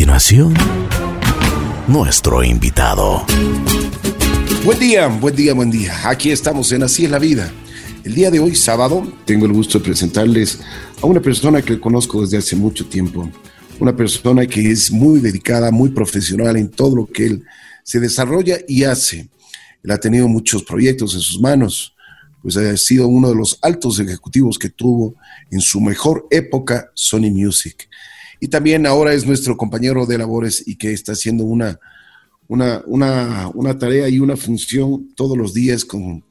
continuación, nuestro invitado. Buen día, buen día, buen día. Aquí estamos en Así es la vida. El día de hoy, sábado, tengo el gusto de presentarles a una persona que conozco desde hace mucho tiempo. Una persona que es muy dedicada, muy profesional en todo lo que él se desarrolla y hace. Él ha tenido muchos proyectos en sus manos, pues ha sido uno de los altos ejecutivos que tuvo en su mejor época Sony Music y también ahora es nuestro compañero de labores y que está haciendo una, una, una, tarea y una función todos los días con,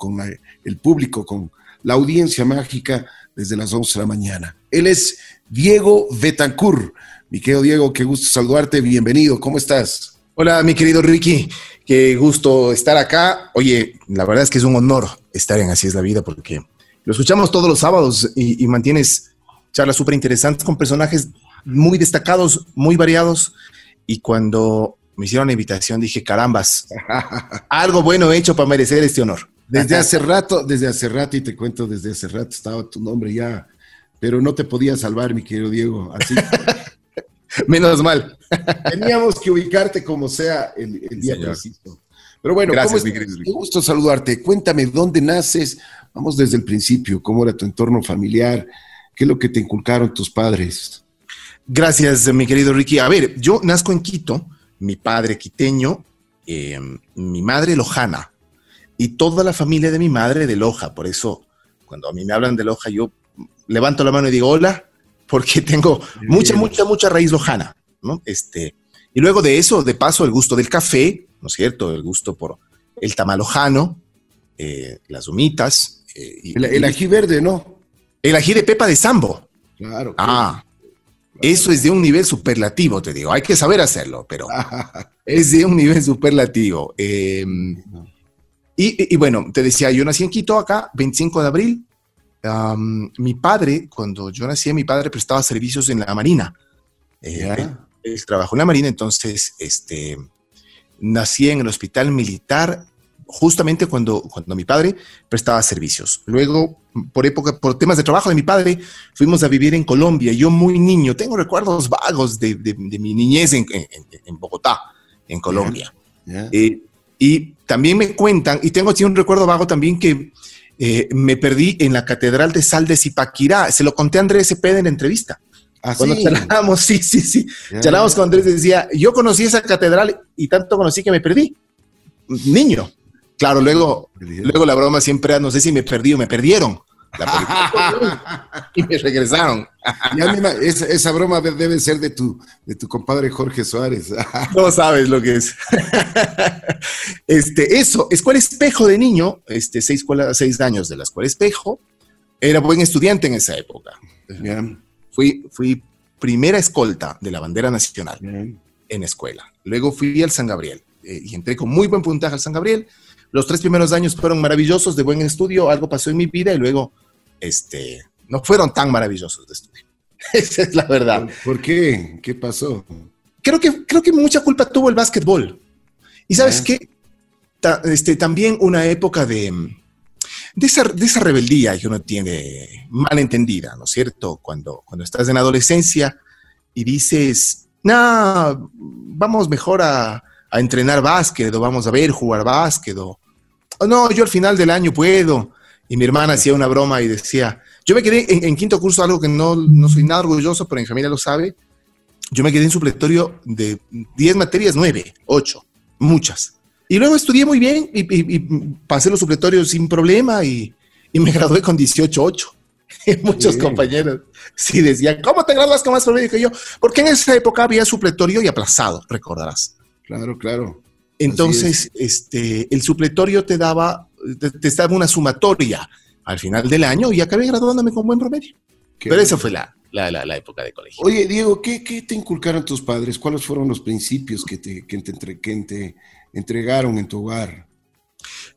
el público, con la audiencia mágica desde las 11 de la mañana. Él es Diego Betancourt. Mi querido Diego, qué gusto saludarte, bienvenido, ¿cómo estás? Hola, mi querido Ricky, qué gusto estar acá. Oye, la verdad es que es un honor estar en Así es la vida porque lo escuchamos todos los sábados y, y mantienes charlas súper interesantes con personajes muy destacados, muy variados. Y cuando me hicieron la invitación dije, carambas, algo bueno he hecho para merecer este honor. Desde hace rato, desde hace rato, y te cuento, desde hace rato estaba tu nombre ya, pero no te podía salvar, mi querido Diego. Así Menos mal. Teníamos que ubicarte como sea el, día preciso. Pero bueno, Gracias, mi querido Qué gusto saludarte. Cuéntame dónde naces. Vamos desde el principio. ¿Cómo era tu entorno familiar? ¿Qué es lo que te inculcaron tus padres? Gracias, mi querido Ricky. A ver, yo nazco en Quito, mi padre quiteño, em, mi madre lojana y toda la familia de mi madre de Loja. Por eso, cuando a mí me hablan de Loja, yo levanto la mano y digo hola, porque tengo mucha, mucha, mucha raíz lojana, ¿no? Este, y luego de eso, de paso, el gusto del café, ¿no es cierto? El gusto por el tamalojano, eh, las humitas. Eh, el, ají verde, ¿no? El ají de pepa de sambo. Claro. Ah, eso es de un nivel superlativo, te digo. Hay que saber hacerlo, pero es de un nivel superlativo. Em, y, bueno, te decía, yo nací en Quito acá, 25 de abril. mi padre, cuando yo nací, mi padre prestaba servicios en la Marina. Eh, él, trabajó en la Marina, entonces este, nací en el Hospital Militar justamente cuando, cuando mi padre prestaba servicios. Luego, por época, por temas de trabajo de mi padre, fuimos a vivir en Colombia. Yo muy niño, tengo recuerdos vagos de, mi niñez en, Bogotá, en Colombia. Eh, y también me cuentan, y tengo así un recuerdo vago también que eh, me perdí en la Catedral de Sal de Zipaquirá. Se lo conté a Andrés Cepeda en la entrevista. ¿Ah, Cuando sí? charlábamos, sí, sí, sí. Charlábamos con Andrés y decía, yo conocí esa catedral y tanto conocí que me perdí. Niño. Claro, luego, luego la broma siempre era, no sé si me perdí o me perdieron. y me regresaron. esa, esa, broma debe ser de tu, de tu compadre Jorge Suárez. no sabes lo que es. este, eso, escuela espejo de niño, este, seis, seis años de la escuela espejo. Era buen estudiante en esa época. Fui, fui primera escolta de la bandera nacional en escuela. Luego fui al San Gabriel eh, y entré con muy buen puntaje al San Gabriel los tres primeros años fueron maravillosos de buen estudio, algo pasó en mi vida y luego, este, no fueron tan maravillosos de estudio. Esa es la verdad. ¿Por qué? ¿Qué pasó? Creo que, creo que mucha culpa tuvo el básquetbol. Y sabes qué? este, también una época de, de esa, de, esa, rebeldía que uno tiene mal entendida, ¿no es cierto? Cuando, cuando estás en adolescencia y dices, no, vamos mejor a, a entrenar básquet o vamos a ver jugar básquet o no, yo al final del año puedo. Y mi hermana hacía una broma y decía, yo me quedé en, quinto curso, algo que no, no, soy nada orgulloso, pero en familia lo sabe. Yo me quedé en supletorio de 10 materias, 9, 8, muchas. Y luego estudié muy bien y, pasé los supletorios sin problema y, me gradué con 18, 8. Muchos compañeros sí decían, ¿cómo te graduas con más promedio que yo? Porque en esa época había supletorio y aplazado, recordarás. Claro, claro. Entonces, este, el supletorio te daba, te, daba una sumatoria al final del año y acabé graduándome con buen promedio. Pero esa fue la, la, época de colegio. Oye, Diego, ¿qué, te inculcaron tus padres? ¿Cuáles fueron los principios que te, que te, entregaron en tu hogar?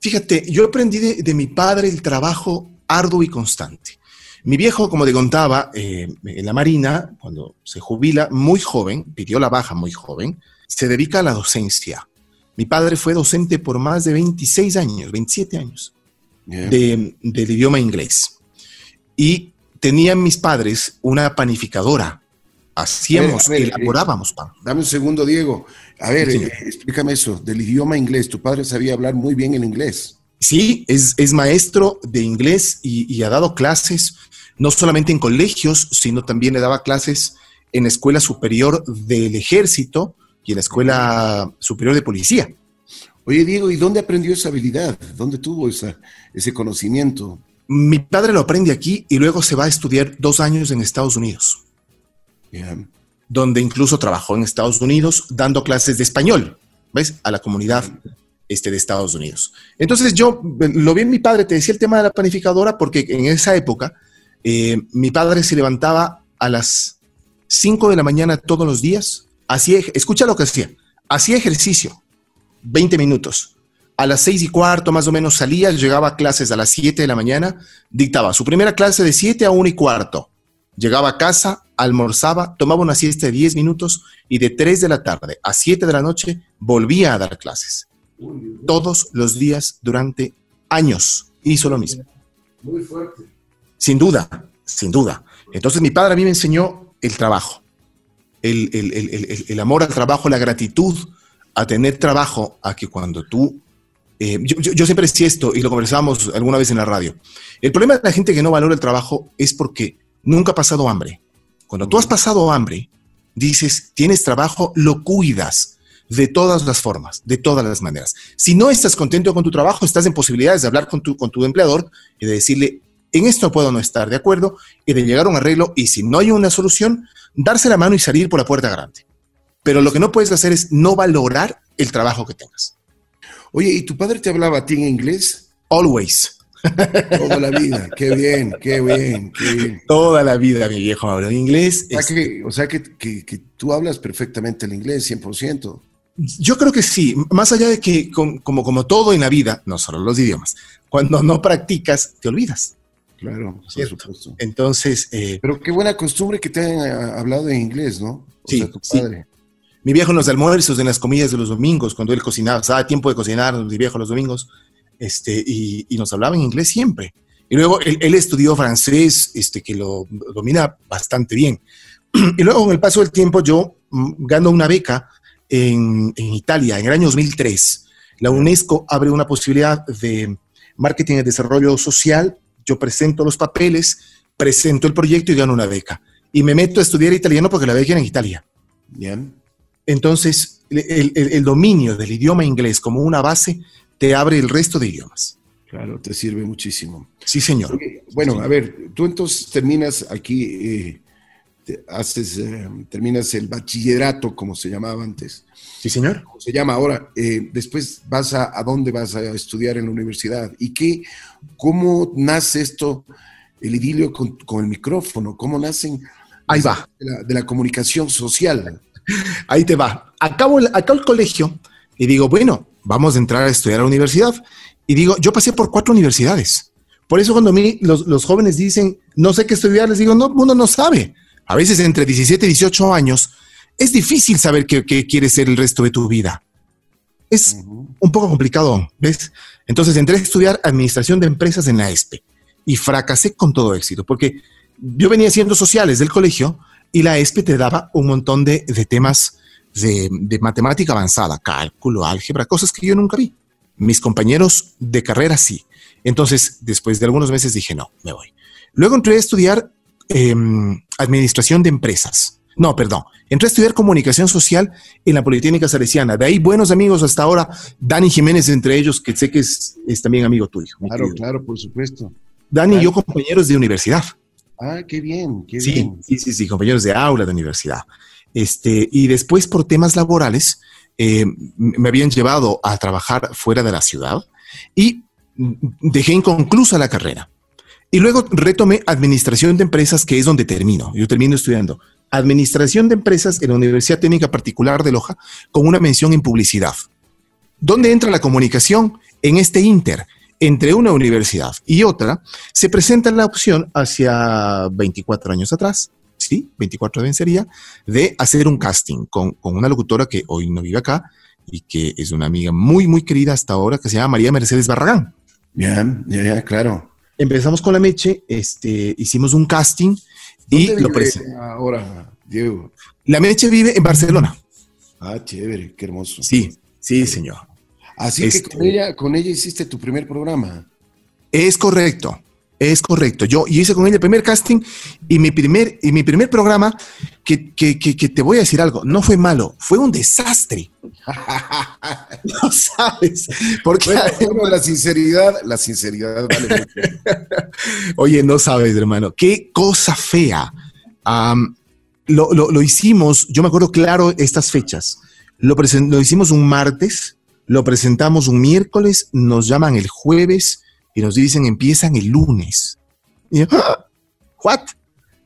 Fíjate, yo aprendí de, mi padre el trabajo arduo y constante. Mi viejo, como te contaba, eh, en la Marina, cuando se jubila muy joven, pidió la baja muy joven, se dedica a la docencia. Mi padre fue docente por más de 26 años, 27 años, de, del idioma inglés. Y tenían mis padres una panificadora Hacíamos, elaborábamos pan. Dame un segundo, Diego. A ver, explícame eso, del idioma inglés. Tu padre sabía hablar muy bien el inglés. Sí, es, es maestro de inglés y, ha dado clases, no solamente en colegios, sino también le daba clases en la Escuela Superior del Ejército y en la Escuela Superior de Policía. Oye, Diego, ¿y dónde aprendió esa habilidad? ¿Dónde tuvo esa, ese conocimiento? Mi padre lo aprende aquí y luego se va a estudiar dos años en Estados Unidos. Donde incluso trabajó en Estados Unidos dando clases de español, ¿ves? A la comunidad este, de Estados Unidos. Entonces yo lo vi en mi padre, te decía el tema de la planificadora, porque en esa época eh, mi padre se levantaba a las 5 de la mañana todos los días, hacía, escucha lo que hacía, hacía ejercicio, 20 minutos. A las seis y cuarto más o menos salía, llegaba a clases a las 7 de la mañana, dictaba su primera clase de 7 a 1 y cuarto. Llegaba a casa, almorzaba, tomaba una siesta de 10 minutos y de 3 de la tarde a 7 de la noche volvía a dar clases. Todos los días durante años hizo lo mismo. Muy fuerte. Sin duda, sin duda. Entonces mi padre a mí me enseñó el trabajo, el, amor al trabajo, la gratitud a tener trabajo, a que cuando tú... Eh, yo, siempre decía esto y lo conversábamos alguna vez en la radio. El problema de la gente que no valora el trabajo es porque nunca ha pasado hambre. Cuando tú has pasado hambre, dices, tienes trabajo, lo cuidas de todas las formas, de todas las maneras. Si no estás contento con tu trabajo, estás en posibilidades de hablar con tu, con tu empleador y de decirle, en esto puedo no estar de acuerdo y de llegar a un arreglo y si no hay una solución, darse la mano y salir por la puerta grande. Pero lo que no puedes hacer es no valorar el trabajo que tengas. Oye, ¿y tu padre te hablaba a ti en inglés? Always. Toda la vida, qué bien, qué bien, qué bien. Toda la vida mi viejo habla en inglés. O sea, que, o sea que, que, tú hablas perfectamente el inglés, 100%. Yo creo que sí, más allá de que como, como todo en la vida, no solo los idiomas, cuando no practicas, te olvidas. Claro, por supuesto. Entonces. Eh, Pero qué buena costumbre que te hayan hablado en inglés, ¿no? O sí, sea, tu padre. Mi viejo en los almuerzos, en las comidas de los domingos, cuando él cocinaba, estaba tiempo de cocinar, mi viejo los domingos, este, y, nos hablaba en inglés siempre. Y luego él, estudió francés, este, que lo domina bastante bien. Y luego, con el paso del tiempo, yo mm, gano una beca en, en Italia, en el año 2003. La UNESCO abre una posibilidad de marketing y desarrollo social yo presento los papeles, presento el proyecto y gano una beca. Y me meto a estudiar italiano porque la beca era en Italia. Bien. Entonces, el, dominio del idioma inglés como una base te abre el resto de idiomas. Claro, te sirve muchísimo. Sí, señor. Bueno, a ver, tú entonces terminas aquí, eh, haces, eh, terminas el bachillerato, como se llamaba antes. Sí, señor. Como se llama ahora. Eh, después vas a, a dónde vas a estudiar en la universidad y qué, cómo nace esto, el idilio con, el micrófono, cómo nacen. Ahí va. De la, comunicación social. Ahí te va. Acabo, acabo el colegio y digo, bueno, vamos a entrar a estudiar a la universidad. Y digo, yo pasé por cuatro universidades. Por eso cuando a mí los, los jóvenes dicen, no sé qué estudiar, les digo, no, uno no sabe. A veces entre 17 y 18 años es difícil saber qué, quieres ser el resto de tu vida. Es un poco complicado, ¿ves? Entonces entré a estudiar administración de empresas en la ESPE y fracasé con todo éxito, porque yo venía haciendo sociales del colegio y la ESPE te daba un montón de, temas de, de, matemática avanzada, cálculo, álgebra, cosas que yo nunca vi. Mis compañeros de carrera sí. Entonces, después de algunos meses dije, no, me voy. Luego entré a estudiar Em, administración de empresas. No, perdón. Entré a estudiar comunicación social en la Politécnica Salesiana. De ahí buenos amigos hasta ahora, Dani Jiménez entre ellos, que sé que es, también amigo tuyo. Claro, claro, por supuesto. Dani y yo compañeros de universidad. Ah, qué bien, qué sí, bien. Sí, sí, sí, compañeros de aula de universidad. Este, y después por temas laborales eh, me habían llevado a trabajar fuera de la ciudad y dejé inconclusa la carrera. Y luego retomé administración de empresas, que es donde termino. Yo termino estudiando administración de empresas en la Universidad Técnica Particular de Loja con una mención en publicidad. ¿Dónde entra la comunicación? En este inter, entre una universidad y otra, se presenta la opción hacia 24 años atrás, sí, 24 vencería, de hacer un casting con, con una locutora que hoy no vive acá y que es una amiga muy, muy querida hasta ahora, que se llama María Mercedes Barragán. Ya, ya, ya, claro empezamos con la Meche, este, hicimos un casting y lo presentamos. Ahora, Diego. La Meche vive en Barcelona. Ah, chévere, qué hermoso. Sí, sí, señor. Así Este- que con ella, con ella hiciste tu primer programa. Es correcto, es correcto. Yo, hice con ella el primer casting y mi primer, y mi primer programa, que, que- que- que te voy a decir algo, no fue malo, fue un desastre. no sabes, porque Bueno, bueno, la sinceridad, la sinceridad vale. Oye, no sabes, hermano, qué cosa fea. Lo, lo- lo hicimos, yo me acuerdo claro estas fechas. Lo, lo hicimos un martes, lo presentamos un miércoles, nos llaman el jueves y nos dicen empiezan el lunes. Y yo, "Ah, ¿What?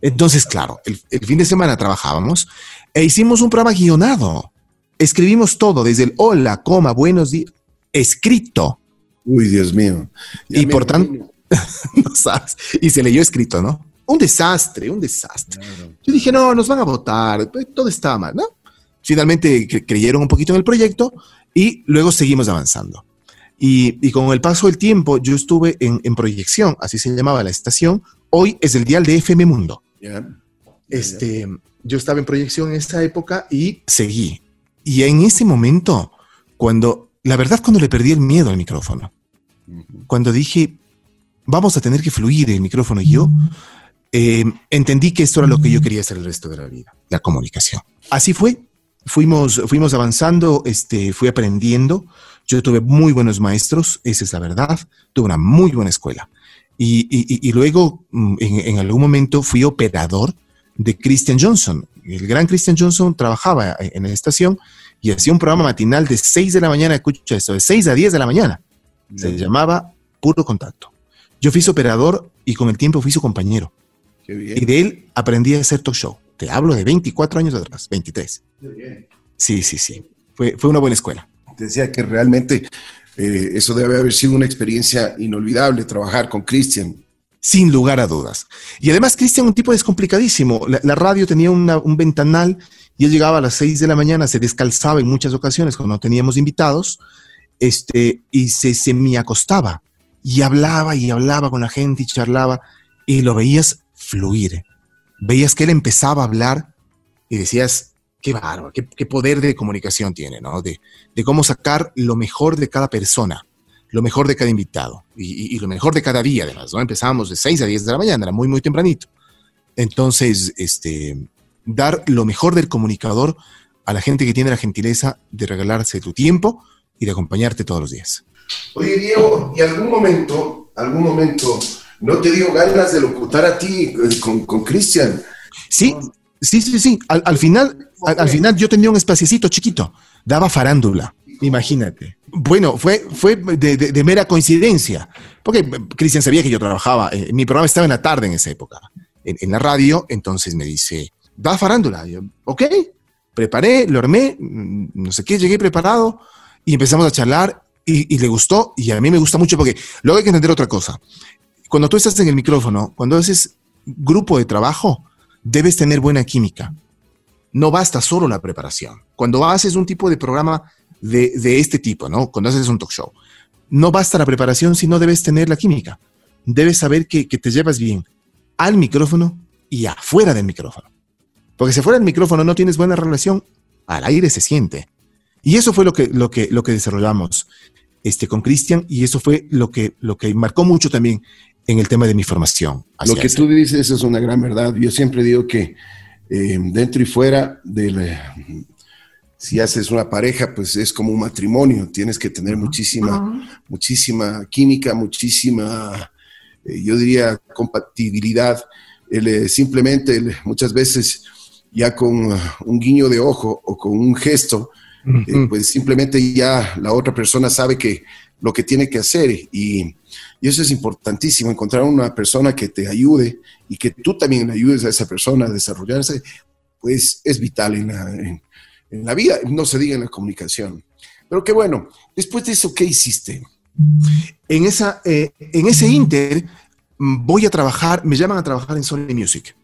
Entonces, claro, el, el fin de semana trabajábamos e hicimos un programa guionado. Escribimos todo, desde el hola, coma, buenos días, escrito. Uy, Dios mío. Ya Y por tanto- no sabes. Y se leyó escrito, ¿no? Un desastre, un desastre. Claro. Yo dije, no, nos van a votar, pues, todo estaba mal, ¿no? Finalmente cre- creyeron un poquito en el proyecto y luego seguimos avanzando. Y, y con el paso del tiempo, yo estuve en, en proyección, así se llamaba la estación. Hoy es el dial de FM Mundo. Ya. Este, yo estaba en proyección en esa época y seguí. Y en ese momento, cuando, la verdad, cuando le perdí el miedo al micrófono, Ujú. cuando dije, vamos a tener que fluir el micrófono y yo, eh, entendí que esto era lo que yo quería hacer el resto de la vida, la comunicación. Así fue. Fuimos, fuimos avanzando, este, fui aprendiendo. Yo tuve muy buenos maestros, esa es la verdad. Tuve una muy buena escuela. Y, y- y- luego, mm, en, en algún momento, fui operador de Christian Johnson. El gran Christian Johnson trabajaba en la estación y hacía un programa matinal de 6 de la mañana, escucha esto, de 6 a 10 de la mañana. Se llamaba Puro Contacto. Yo fui su operador y con el tiempo fui su compañero. Qué bien. Y de él aprendí a hacer talk show. Te hablo de 24 años atrás, 23. Qué bien. Sí, sí, sí. Fue, fue una buena escuela. Decía que realmente eh, eso debe haber sido una experiencia inolvidable, trabajar con Cristian. Sin lugar a dudas. Y además, Cristian, un tipo descomplicadísimo. La, la radio tenía un ventanal y él llegaba a las 6 de la mañana, se descalzaba en muchas ocasiones cuando teníamos invitados, este, y se semiacostaba y hablaba y hablaba con la gente y charlaba y lo veías fluir. Veías que él empezaba a hablar y decías, qué bárbaro, qué, qué poder de comunicación tiene, ¿no? De, de cómo sacar lo mejor de cada persona lo mejor de cada invitado y, y- y lo mejor de cada día, además, ¿no? Empezábamos de 6 a 10 de la mañana, era muy, muy tempranito. Entonces, este, dar lo mejor del comunicador a la gente que tiene la gentileza de regalarse tu tiempo y de acompañarte todos los días. Oye, Diego, ¿y algún momento, algún momento, no te dio ganas de locutar a ti eh, con, con Cristian? Sí, sí, sí, sí. Al, al final, al, al final yo tenía un espaciecito chiquito, daba farándula. Imagínate. Bueno, fue, fue de, de- de mera coincidencia, porque eh, Cristian sabía que yo trabajaba, eh, mi programa estaba en la tarde en esa época, en, en la radio, entonces me dice, da farándula. Yo, ok, preparé, lo armé, mm, no sé qué, llegué preparado y empezamos a charlar y, y le gustó y a mí me gusta mucho porque luego hay que entender otra cosa. Cuando tú estás en el micrófono, cuando haces grupo de trabajo, debes tener buena química. No basta solo la preparación. Cuando haces un tipo de programa de, este tipo, ¿no? Cuando haces un talk show, no basta la preparación si no debes tener la química. Debes saber que, te llevas bien al micrófono y afuera del micrófono. Porque si fuera del micrófono no tienes buena relación, al aire se siente. Y eso fue lo que, lo que, lo que desarrollamos este, con Cristian y eso fue lo que, lo que marcó mucho también en el tema de mi formación. Lo que tú dices es una gran verdad. Yo siempre digo que eh, dentro y fuera del... si haces una pareja, pues es como un matrimonio. Tienes que tener muchísima, muchísima química, muchísima, eh, yo diría, compatibilidad. El, eh, simplemente el- muchas veces ya con uh, un guiño de ojo o con un gesto, eh, Ujú. pues simplemente ya la otra persona sabe que lo que tiene que hacer y, y eso es importantísimo, encontrar una persona que te ayude y que tú también ayudes a esa persona a desarrollarse, pues es vital en la, en- en la vida, no se diga en la comunicación. Pero qué bueno, después de eso, ¿qué hiciste? en, esa, eh, en ese inter voy a trabajar, me llaman a trabajar en Sony Music.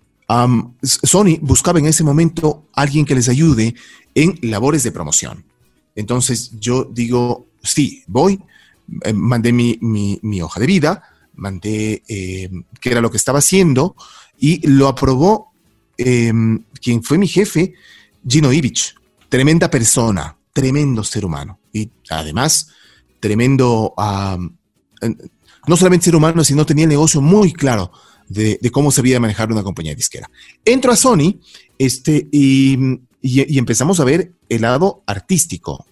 S- Sony buscaba en ese momento alguien que les ayude en labores de promoción. Entonces yo digo, sí, voy, eh, mandé mi, mi- hoja de vida, mandé eh, qué era lo que estaba haciendo y lo aprobó em, quien fue mi jefe, Gino Ivich, tremenda persona, tremendo ser humano. Y además, tremendo, no solamente ser humano, sino tenía el negocio muy claro de, cómo se debía manejar una compañía disquera. Entro a Sony este, y, empezamos a ver el lado artístico,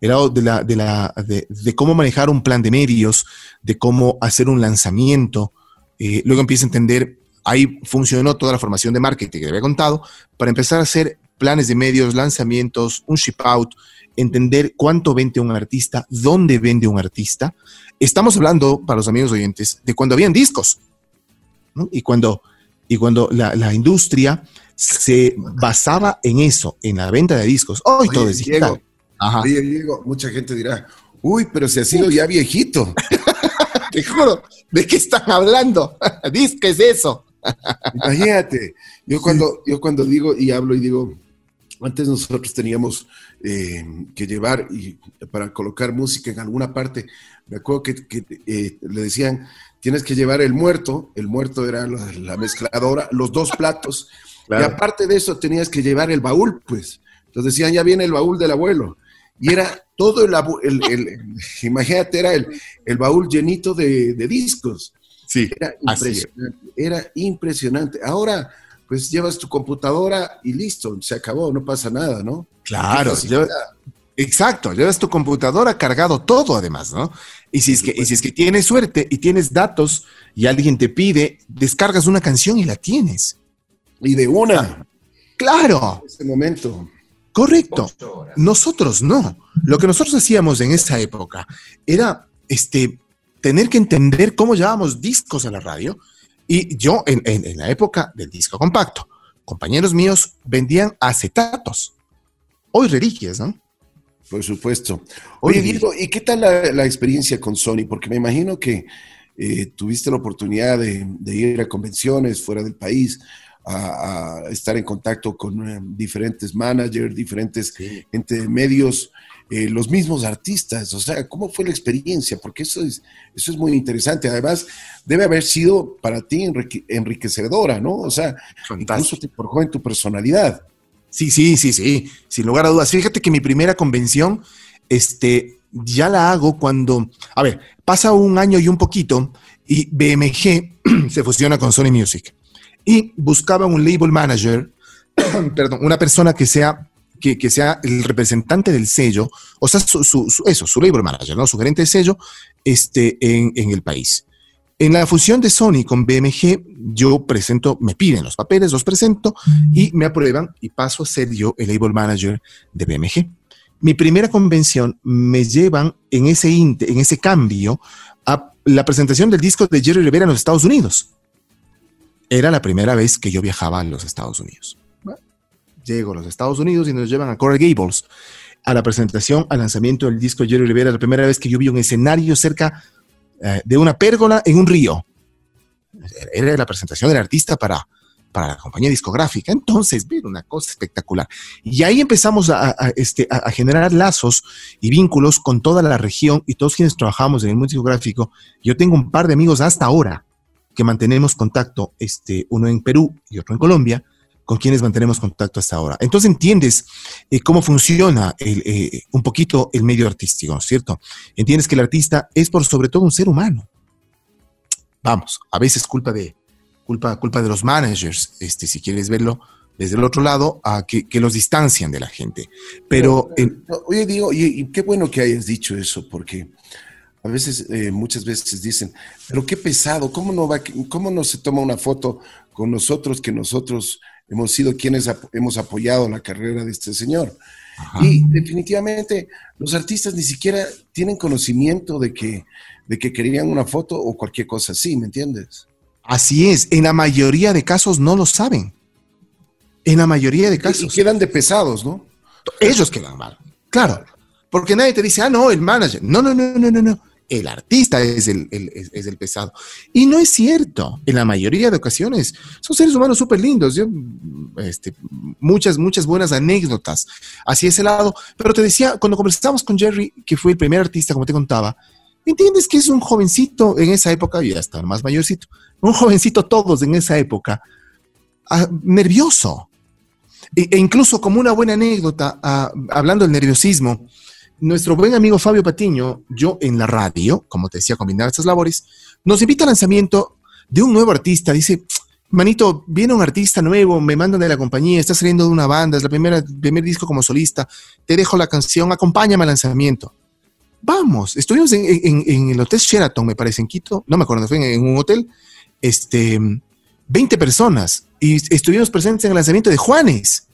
el lado de, la, de, la, de, cómo manejar un plan de medios, de cómo hacer un lanzamiento. Eh, luego empieza a entender, ahí funcionó toda la formación de marketing que había contado, para empezar a hacer planes de medios, lanzamientos, un ship out, entender cuánto vende un artista, dónde vende un artista. Estamos hablando, para los amigos oyentes, de cuando habían discos. Y cuando, y cuando la, industria se basaba en eso, en la venta de discos. Hoy todo es digital. Diego, mucha gente dirá, uy, pero se ha sido ya viejito. Te juro, ¿de qué están hablando? ¿Qué es eso? Imagínate, yo cuando, yo cuando digo y hablo y digo, antes nosotros teníamos eh, que llevar y para colocar música en alguna parte, me acuerdo que, eh, le decían, tienes que llevar el muerto, el muerto era la, mezcladora, los dos platos, y aparte de eso tenías que llevar el baúl, pues. Entonces decían, ya viene el baúl del abuelo. Y era todo el, el, imagínate, era el, el baúl llenito de, discos. Sí, era impresionante, era impresionante. Ahora, pues llevas tu computadora y listo, se acabó, no pasa nada, ¿no? Claro, exacto, llevas tu computadora cargado todo además, ¿no? Y si, es que, y si es que tienes suerte y tienes datos y alguien te pide, descargas una canción y la tienes. Y de una. Claro. En ese momento. Correcto. Nosotros no. Lo que nosotros hacíamos en esa época era este, tener que entender cómo llevábamos discos a la radio. Y yo, en, en, la época del disco compacto, compañeros míos vendían acetatos. Hoy reliquias, ¿no? Por supuesto. Oye, Diego, ¿y qué tal la, experiencia con Sony? Porque me imagino que eh, tuviste la oportunidad de, ir a convenciones fuera del país, a, estar en contacto con eh, diferentes managers, diferentes gente medios, eh, los mismos artistas. O sea, ¿cómo fue la experiencia? Porque eso es, eso es muy interesante. Además, debe haber sido para ti enriquecedora, ¿no? O sea, incluso te forjó en tu personalidad. Sí, sí, sí, sí, sin lugar a dudas. Fíjate que mi primera convención, este, ya la hago cuando, a ver, pasa un año y un poquito y BMG se fusiona con Sony Music y buscaba un label manager, perdón, una persona que sea, que, sea el representante del sello, o sea, su, eso, su label manager, ¿no? Su gerente de sello este, en, en el país. En la fusión de Sony con BMG, yo presento, me piden los papeles, los presento y me aprueban y paso a ser yo el label manager de BMG. Mi primera convención me llevan en ese, en ese cambio a la presentación del disco de Jerry Rivera en los Estados Unidos. Era la primera vez que yo viajaba a los Estados Unidos. llego a los Estados Unidos y nos llevan a Coral Gables a la presentación, al lanzamiento del disco de Jerry Rivera, la primera vez que yo vi un escenario cerca eh, de una pérgola en un río. Era la presentación del artista para, para la compañía discográfica. Entonces, ver una cosa espectacular. Y ahí empezamos a, este, a, generar lazos y vínculos con toda la región y todos quienes trabajamos en el mundo discográfico. Yo tengo un par de amigos hasta ahora que mantenemos contacto, este, uno en Perú y otro en Colombia, con quienes mantenemos contacto hasta ahora. Entonces entiendes eh, cómo funciona eh, un poquito el medio artístico, ¿cierto? Entiendes que el artista es por sobre todo un ser humano. Vamos, a veces culpa de, culpa, culpa de los managers, este, si quieres verlo desde el otro lado, a que, los distancian de la gente. Pero... oye, digo, y qué bueno que hayas dicho eso, porque a veces, eh, muchas veces dicen, pero qué pesado, ¿cómo no, va, ¿cómo no se toma una foto con nosotros que nosotros hemos sido quienes hemos apoyado la carrera de este señor. Y definitivamente los artistas ni siquiera tienen conocimiento de que, de que querían una foto o cualquier cosa así, ¿me entiendes? Así es, en la mayoría de casos no lo saben. En la mayoría de casos. Y quedan de pesados, ¿no? Ellos quedan mal. Claro. Porque nadie te dice, ah, no, el manager. No, no, no, no, no, no el artista es el, es, el, pesado. Y no es cierto. En la mayoría de ocasiones son seres humanos súper lindos. Este, muchas, muchas buenas anécdotas hacia ese lado. Pero te decía, cuando conversamos con Jerry, que fue el primer artista, como te contaba, entiendes que es un jovencito en esa época, y hasta más mayorcito, un jovencito todos en esa época, ah, nervioso. E, e, incluso como una buena anécdota, ah, hablando del nerviosismo, nuestro buen amigo Fabio Patiño, yo en la radio, como te decía, combinar estas labores, nos invita al lanzamiento de un nuevo artista. Dice, manito, viene un artista nuevo, me mandan de la compañía, está saliendo de una banda, es la primera, primer disco como solista, te dejo la canción, acompáñame al lanzamiento. Vamos, estuvimos en, el Hotel Sheraton, me parece, en Quito, no me acuerdo, fue en, un hotel, este, 20 personas, y estuvimos presentes en el lanzamiento de Juanes.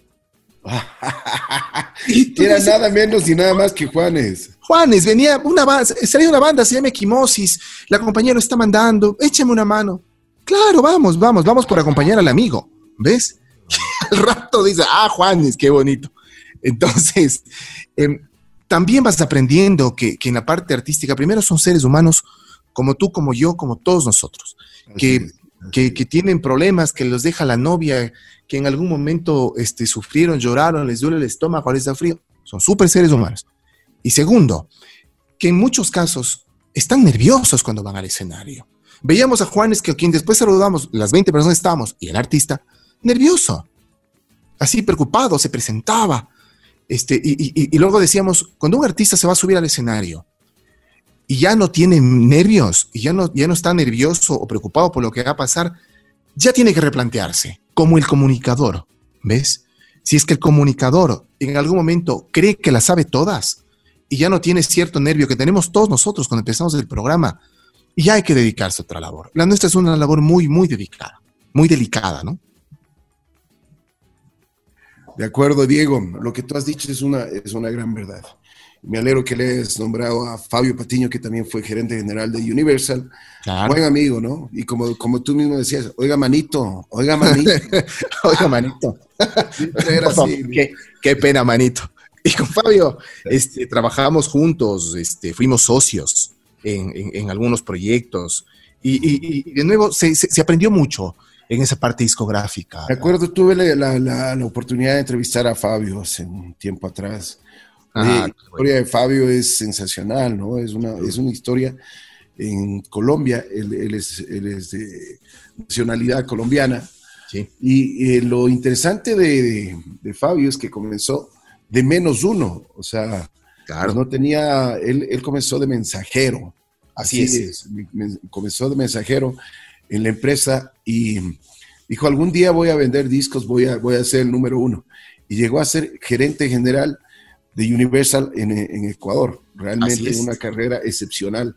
Era nada menos y nada más que Juanes. Juanes, venía una banda, salía una banda, se llama Equimosis, la compañía lo está mandando, échame una mano. Claro, vamos, vamos, vamos por acompañar al amigo, ¿ves? Al rato dice, ah, Juanes, qué bonito. Entonces, em, también vas aprendiendo que, en la parte artística, primero son seres humanos como tú, como yo, como todos nosotros, que, que, tienen problemas, que los deja la novia, que en algún momento este, sufrieron, lloraron, les duele el estómago, les da frío. Son súper seres humanos. Y segundo, que en muchos casos están nerviosos cuando van al escenario. Veíamos a Juanes, que a quien después saludamos, las 20 personas estábamos, y el artista, nervioso, así preocupado, se presentaba. Este, y, luego decíamos, cuando un artista se va a subir al escenario y ya no tiene nervios, y ya no, ya no está nervioso o preocupado por lo que va a pasar, ya tiene que replantearse, como el comunicador, ¿ves? Si es que el comunicador en algún momento cree que la sabe todas y ya no tiene cierto nervio que tenemos todos nosotros cuando empezamos el programa, ya hay que dedicarse a otra labor. La nuestra es una labor muy, muy dedicada, muy delicada, ¿no? De acuerdo, Diego. Lo que tú has dicho es una, es una gran verdad. Me alegro que le hayas nombrado a Fabio Patiño, que también fue gerente general de Universal. Buen amigo, ¿no? Y como, como tú mismo decías, oiga, manito, oiga, manito. oiga, manito. Era así, qué, qué, pena, manito. Y con Fabio este, trabajamos juntos, este, fuimos socios en, algunos proyectos. Y, de nuevo, se, aprendió mucho en esa parte discográfica. De acuerdo, tuve la, la, oportunidad de entrevistar a Fabio hace un tiempo atrás. La historia de Fabio es sensacional, ¿no? Es una, es una historia en Colombia, él, es, él es, de nacionalidad colombiana. Sí. Y lo interesante de, de, Fabio es que comenzó de menos uno, o sea, claro. no tenía, él, él comenzó de mensajero, Así, es. Comenzó de mensajero en la empresa y dijo, algún día voy a vender discos, voy a, voy a ser el número uno. Y llegó a ser gerente general de Universal en, Ecuador. Realmente una carrera excepcional.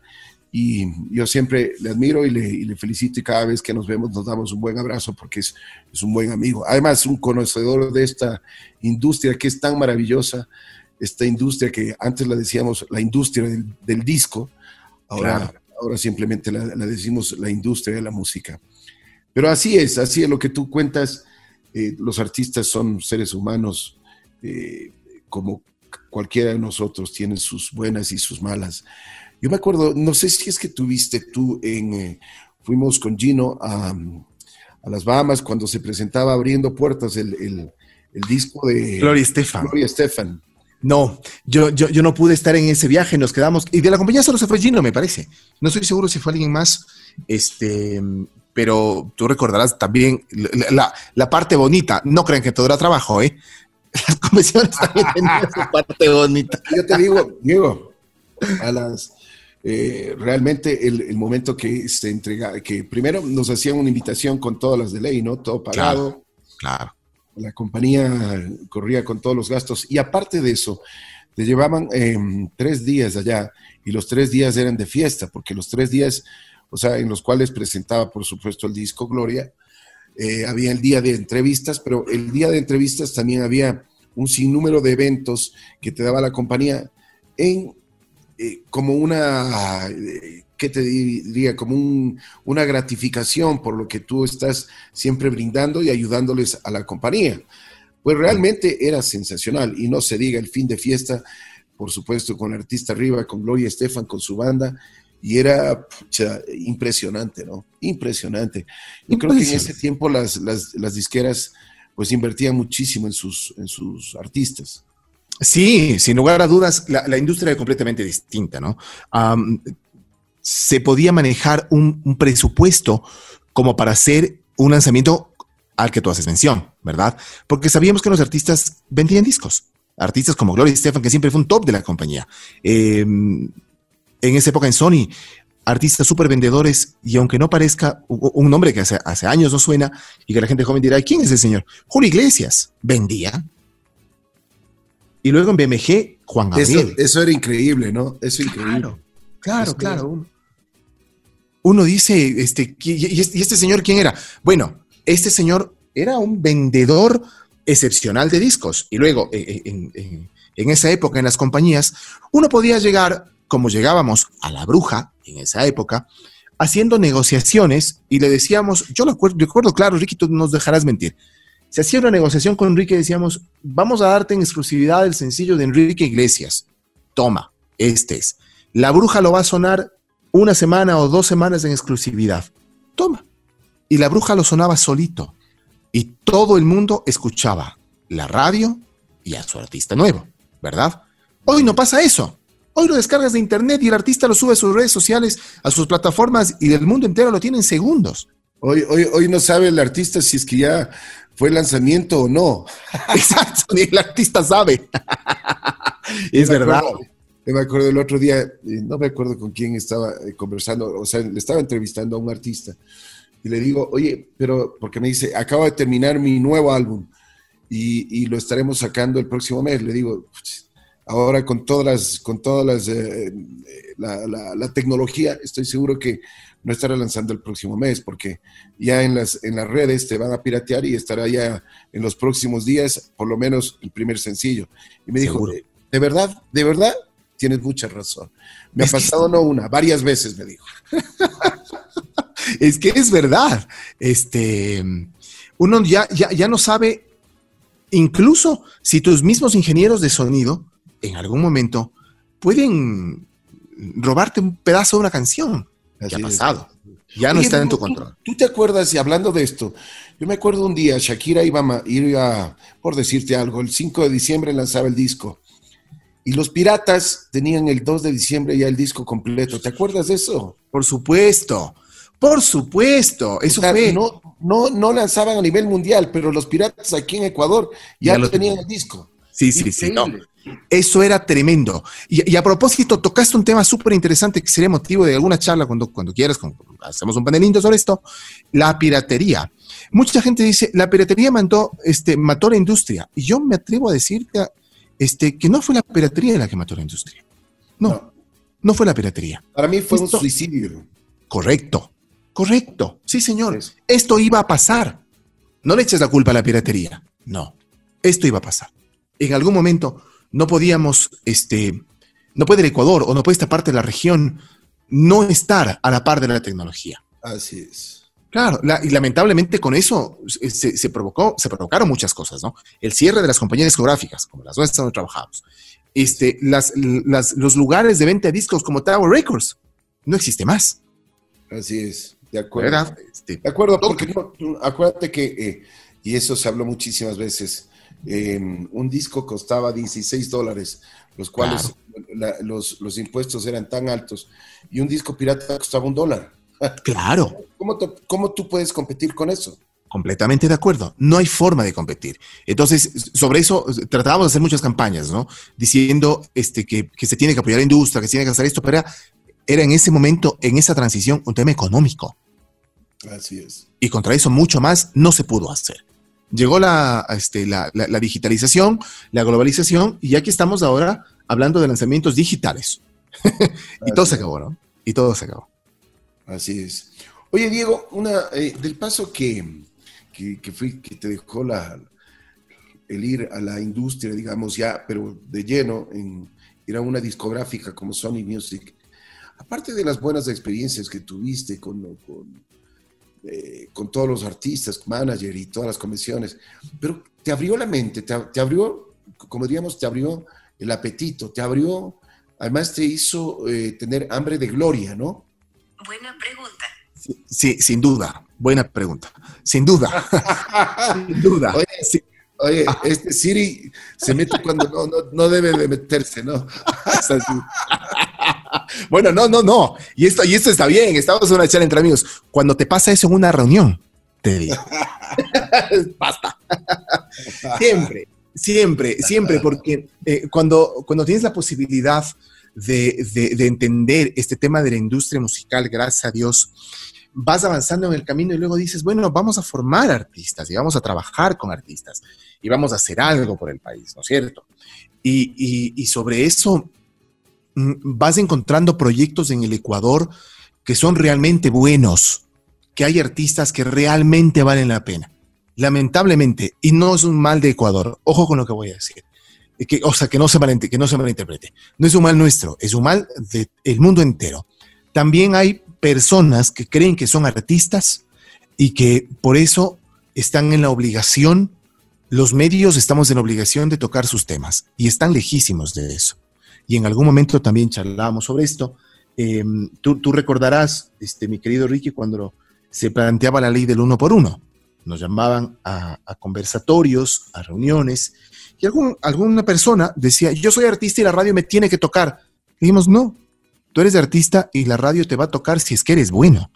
Y yo siempre le admiro y le, felicito y cada vez que nos vemos nos damos un buen abrazo porque es, es, un buen amigo. Además, un conocedor de esta industria que es tan maravillosa, esta industria que antes la decíamos la industria del disco, Ahora, ahora simplemente la, decimos la industria de la música. Pero así es, así es lo que tú cuentas. Eh, los artistas son seres humanos eh, como cualquiera de nosotros, tienen sus buenas y sus malas. Yo me acuerdo, no sé si es que tuviste tú en, eh, fuimos con Gino a, a, las Bahamas cuando se presentaba abriendo puertas el, el, el disco de Gloria Estefan. Gloria Estefan. No, yo, yo, yo, no pude estar en ese viaje, nos quedamos, y de la compañía solo se fue Gino, me parece. No estoy seguro si fue alguien más, este, pero tú recordarás también la, la, parte bonita. No crean que todo era trabajo, ¿eh? Las convenciones también tenían su parte bonita. Yo te digo, Diego, a las, eh, realmente el, el, momento que se entrega, que primero nos hacían una invitación con todas las de ley, ¿no? Todo pagado. claro la compañía corría con todos los gastos y aparte de eso, te llevaban em, tres días allá y los tres días eran de fiesta, porque los tres días, o sea, en los cuales presentaba, por supuesto, el disco Gloria, eh, había el día de entrevistas, pero el día de entrevistas también había un sinnúmero de eventos que te daba la compañía en eh, como una eh, ¿qué te diría? Como una gratificación por lo que tú estás siempre brindando y ayudándoles a la compañía. Pues realmente era sensacional y no se diga el fin de fiesta, por supuesto, con el artista arriba, con Gloria Estefan, con su banda, y era impresionante, ¿no? Impresionante. Yo creo que en ese tiempo las, las, disqueras pues invertían muchísimo en sus, en sus artistas. Sí, sin lugar a dudas, la, industria era completamente distinta, ¿no? se podía manejar un, presupuesto como para hacer un lanzamiento al que tú haces mención, ¿verdad? Porque sabíamos que los artistas vendían discos. Artistas como Gloria Estefan, que siempre fue un top de la compañía. Eh, en esa época en Sony, artistas súper vendedores, y aunque no parezca un nombre que hace, hace, años no suena, y que la gente joven dirá, ¿quién es ese señor? Julio Iglesias, vendía. Y luego en BMG, Juan Gabriel. Eso, era increíble, ¿no? Eso increíble. Claro, claro, claro. Uno, dice, este, ¿y este señor quién era? Bueno, este señor era un vendedor excepcional de discos. Y luego, eh, eh, en, esa época, en las compañías, uno podía llegar, como llegábamos a la bruja en esa época, haciendo negociaciones y le decíamos, yo lo recuerdo, claro, Ricky, tú nos dejarás mentir. Se hacía una negociación con Enrique y decíamos, vamos a darte en exclusividad el sencillo de Enrique Iglesias. Toma, este es. La bruja lo va a sonar una semana o dos semanas en exclusividad. Toma. Y la bruja lo sonaba solito y todo el mundo escuchaba la radio y a su artista nuevo, ¿verdad? Hoy no pasa eso. Hoy lo descargas de internet y el artista lo sube a sus redes sociales, a sus plataformas y del mundo entero lo tiene en segundos. Hoy, hoy, hoy no sabe el artista si es que ya fue lanzamiento o no. Exacto, ni el artista sabe. es verdad. me acuerdo el otro día, eh, no me acuerdo con quién estaba eh, conversando, o sea, le estaba entrevistando a un artista y le digo, oye, pero porque me dice, acabo de terminar mi nuevo álbum y, lo estaremos sacando el próximo mes. Le digo, ahora con todas las, con todas las, eh, la, tecnología, estoy seguro que no estará lanzando el próximo mes porque ya en las, en las redes te van a piratear y estará ya en los próximos días, por lo menos el primer sencillo. Y me dijo, de verdad, de verdad, tienes mucha razón. Me ha pasado no una, varias veces me dijo. es que es verdad. Este, uno ya, ya, no sabe, incluso si tus mismos ingenieros de sonido, en algún momento, pueden robarte un pedazo de una canción. ¿Qué ha pasado? Ya no está en tu control. ¿tú, te acuerdas, y hablando de esto, yo me acuerdo un día, Shakira iba, iba, por decirte algo, el 5 de diciembre lanzaba el disco. Y los piratas tenían el 2 de diciembre ya el disco completo. ¿Te acuerdas de eso? Por supuesto. Por supuesto, eso fue. No, no, no lanzaban a nivel mundial, pero los piratas aquí en Ecuador ya, lo tenían el disco. Sí, sí, sí. Eso era tremendo. Y, a propósito, tocaste un tema súper interesante que sería motivo de alguna charla cuando, cuando quieras, cuando hacemos un panel sobre esto, la piratería. Mucha gente dice, la piratería mató, este, mató la industria. Y yo me atrevo a decirte este, que no fue la piratería la que mató la industria. No, no, fue la piratería. Para mí fue un suicidio. Correcto. Correcto, sí señor, esto iba a pasar. No le eches la culpa a la piratería, no, esto iba a pasar. En algún momento no podíamos, este, no puede el Ecuador o no puede esta parte de la región no estar a la par de la tecnología. Así es. Claro, y lamentablemente con eso se, provocó, se provocaron muchas cosas, ¿no? El cierre de las compañías discográficas, como las nuestras donde trabajamos. Este, las, los lugares de venta de discos como Tower Records, no existe más. Así es. De acuerdo. Este, de acuerdo, porque acuérdate que, eh, y eso se habló muchísimas veces, em, un disco costaba 16 dólares, los cuales los, los, impuestos eran tan altos, y un disco pirata costaba un dólar. Claro. ¿Cómo, ¿Cómo tú puedes competir con eso? Completamente de acuerdo. No hay forma de competir. Entonces, sobre eso tratábamos de hacer muchas campañas, ¿no? Diciendo este, que, que se tiene que apoyar la industria, que se tiene que hacer esto, pero era en ese momento, en esa transición, un tema económico. Así es. Y contra eso mucho más no se pudo hacer. Llegó la, este, la, digitalización, la globalización, y aquí estamos ahora hablando de lanzamientos digitales. y todo se acabó, ¿no? Y todo se acabó. Así es. Oye, Diego, una, eh, del paso que, que, que, que te dejó la, el ir a la industria, digamos, ya, pero de lleno, en ir a una discográfica como Sony Music, aparte de las buenas experiencias que tuviste con, eh, con, todos los artistas, manager y todas las convenciones, pero te abrió la mente, te, abrió, como diríamos, te abrió el apetito, te abrió, además te hizo eh, tener hambre de gloria, ¿no? Buena pregunta. Sí, sin duda, buena pregunta. Sin duda. sin duda. Oye, este Siri se mete cuando no, no, debe de meterse, ¿no? bueno, no, no, no. Y esto, y esto está bien, estamos en una charla entre amigos. Cuando te pasa eso en una reunión, te digo. Basta. siempre, siempre, siempre, porque eh, cuando, cuando tienes la posibilidad de, de, entender este tema de la industria musical, gracias a Dios, vas avanzando en el camino y luego dices, bueno, vamos a formar artistas y vamos a trabajar con artistas y vamos a hacer algo por el país, ¿no es cierto? Y, y, sobre eso vas encontrando proyectos en el Ecuador que son realmente buenos, que hay artistas que realmente valen la pena. Lamentablemente, y no es un mal de Ecuador, ojo con lo que voy a decir, que, o sea, que no, se que no se malinterprete, no es un mal nuestro, es un mal del mundo entero. También hay personas que creen que son artistas y que por eso están en la obligación, los medios estamos en la obligación de tocar sus temas y están lejísimos de eso. Y en algún momento también charlábamos sobre esto. Em, tú, recordarás, este, mi querido Ricky, cuando se planteaba la ley del uno por uno. Nos llamaban a, conversatorios, a reuniones, y algún, alguna persona decía, yo soy artista y la radio me tiene que tocar. dijimos, no, tú eres artista y la radio te va a tocar si es que eres bueno.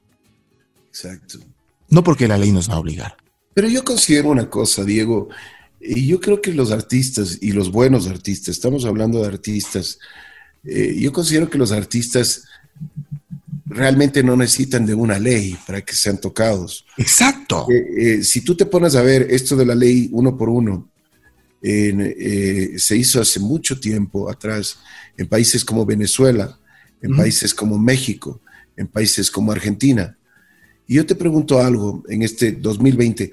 Exacto. No porque la ley nos va a obligar. Pero yo considero una cosa, Diego, y yo creo que los artistas y los buenos artistas, estamos hablando de artistas, eh, yo considero que los artistas realmente no necesitan de una ley para que sean tocados. Exacto. Eh, eh, si tú te pones a ver esto de la ley uno por uno, eh, se hizo hace mucho tiempo atrás en países como Venezuela, en países como México, en países como Argentina. Y yo te pregunto algo en este 2020,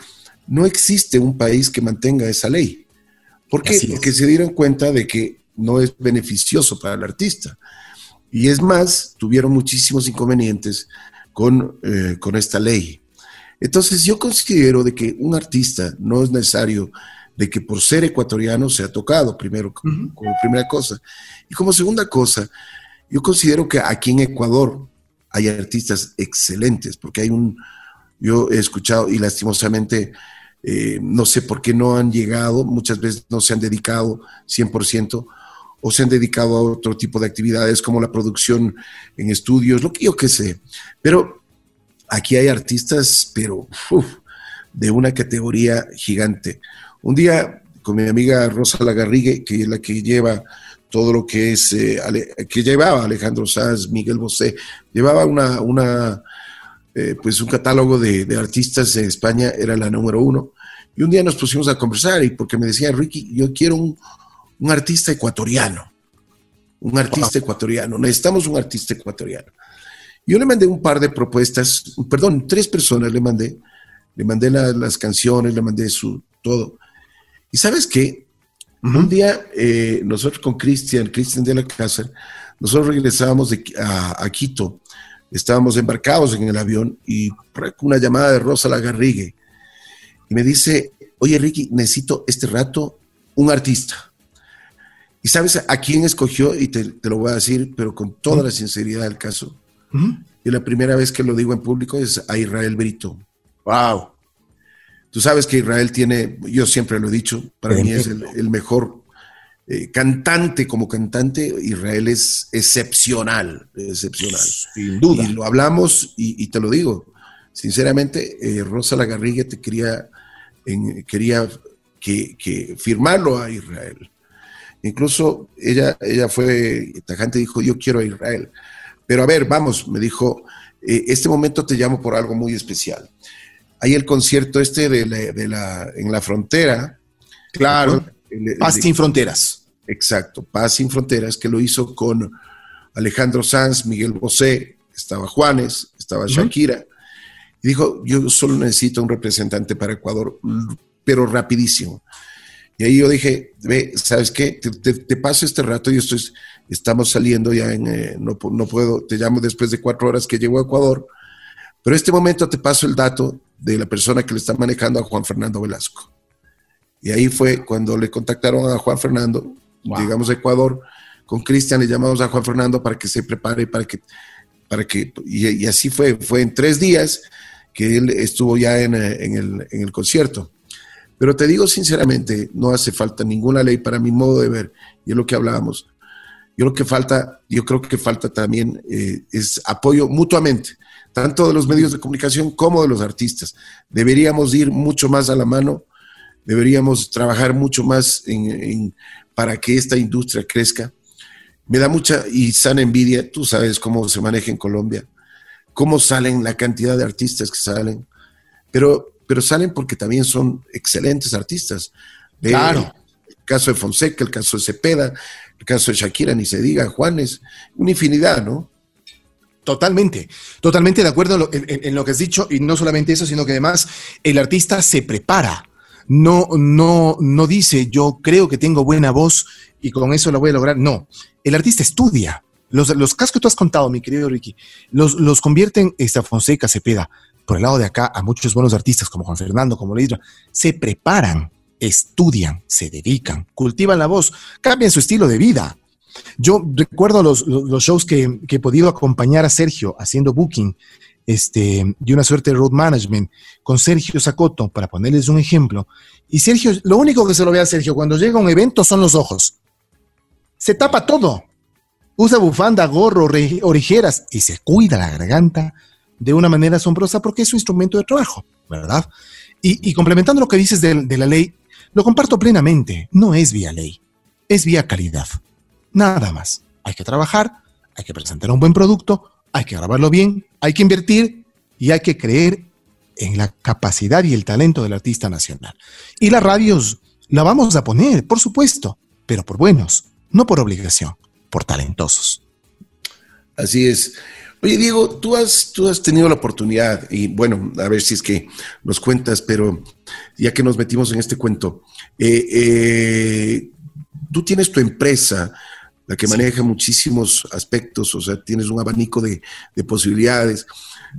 no existe un país que mantenga esa ley. ¿Por qué? Porque se dieron cuenta de que no es beneficioso para el artista. Y es más, tuvieron muchísimos inconvenientes con, eh, con esta ley. Entonces yo considero de que un artista no es necesario de que por ser ecuatoriano sea tocado, primero, como, primera cosa. Y como segunda cosa, yo considero que aquí en Ecuador hay artistas excelentes, porque hay un, yo he escuchado y lastimosamente eh, no sé por qué no han llegado, muchas veces no se han dedicado 100% o se han dedicado a otro tipo de actividades como la producción en estudios, lo que yo que sé. Pero aquí hay artistas, pero de una categoría gigante. Un día con mi amiga Rosa Lagarrigue, que es la que lleva todo lo que es, eh, que llevaba Alejandro Sanz, Miguel Bosé, llevaba una, una eh, pues un catálogo de, de, artistas en España, era la número uno. Y un día nos pusimos a conversar y porque me decía, Ricky, yo quiero un, un artista ecuatoriano, un artista ecuatoriano, necesitamos un artista ecuatoriano. Yo le mandé un par de propuestas, perdón, tres personas le mandé, le mandé las canciones, le mandé su todo. Y sabes qué, un día eh, nosotros con Cristian, Cristian de la Casa, nosotros regresábamos de, a, Quito, estábamos embarcados en el avión y una llamada de Rosa Lagarrigue y me dice, oye Ricky, necesito este rato un artista. ¿Y sabes a quién escogió? Y te, lo voy a decir, pero con toda la sinceridad del caso. Y la primera vez que lo digo en público es a Israel Brito. ¡Wow! Tú sabes que Israel tiene, yo siempre lo he dicho, para mí es el, mejor eh, cantante como cantante. Israel es excepcional, excepcional. Sin duda. Y lo hablamos y, te lo digo. Sinceramente, eh, Rosa Lagarrigue te quería, quería que, que firmarlo a Israel. Incluso ella, ella fue tajante, dijo, yo quiero a Israel. Pero a ver, vamos, me dijo, eh, este momento te llamo por algo muy especial. Hay el concierto este de la, en la frontera. Claro, Paz sin Fronteras. Exacto, Paz sin Fronteras, que lo hizo con Alejandro Sanz, Miguel Bosé, estaba Juanes, estaba Shakira. Y dijo, yo solo necesito un representante para Ecuador, pero rapidísimo. Y ahí yo dije, ve, ¿sabes qué? Te, paso este rato y estoy, estamos saliendo ya en, eh, no, no, puedo, te llamo después de cuatro horas que llego a Ecuador, pero este momento te paso el dato de la persona que le está manejando a Juan Fernando Velasco. Y ahí fue cuando le contactaron a Juan Fernando, llegamos a Ecuador, con Cristian le llamamos a Juan Fernando para que se prepare, para que, para que, y, así fue, fue en tres días que él estuvo ya en, en, el, en el concierto. Pero te digo sinceramente, no hace falta ninguna ley para mi modo de ver, y es lo que hablábamos. Yo creo que falta, yo creo que falta también eh, es apoyo mutuamente, tanto de los medios de comunicación como de los artistas. Deberíamos ir mucho más a la mano, deberíamos trabajar mucho más en, para que esta industria crezca. Me da mucha y sana envidia, tú sabes cómo se maneja en Colombia, cómo salen la cantidad de artistas que salen, pero, pero salen porque también son excelentes artistas. claro. El caso de Fonseca, el caso de Cepeda, el caso de Shakira, ni se diga, Juanes, una infinidad, ¿no? Totalmente, totalmente de acuerdo en, lo que has dicho, y no solamente eso, sino que además el artista se prepara. No, no, no dice yo creo que tengo buena voz y con eso lo voy a lograr. No, el artista estudia. Los, los casos que tú has contado, mi querido Ricky, los, los convierten esta Fonseca, Cepeda, por el lado de acá, a muchos buenos artistas como Juan Fernando, como Leidra, se preparan estudian, se dedican, cultivan la voz, cambian su estilo de vida. Yo recuerdo los, shows que, he podido acompañar a Sergio haciendo booking este, y una suerte de road management con Sergio Sacoto, para ponerles un ejemplo. Y Sergio, lo único que se lo ve a Sergio cuando llega a un evento son los ojos. Se tapa todo. Usa bufanda, gorro, orejeras y se cuida la garganta de una manera asombrosa porque es su instrumento de trabajo, ¿verdad? Y, complementando lo que dices de la ley, lo comparto plenamente, no es vía ley, es vía calidad. Nada más. Hay que trabajar, hay que presentar un buen producto, hay que grabarlo bien, hay que invertir y hay que creer en la capacidad y el talento del artista nacional. Y las radios la vamos a poner, por supuesto, pero por buenos, no por obligación, por talentosos. Así es. Oye, Diego, tú has, tú has tenido la oportunidad, y bueno, a ver si es que nos cuentas, pero ya que nos metimos en este cuento, eh, eh, tú tienes tu empresa, la que maneja muchísimos aspectos, o sea, tienes un abanico de, posibilidades,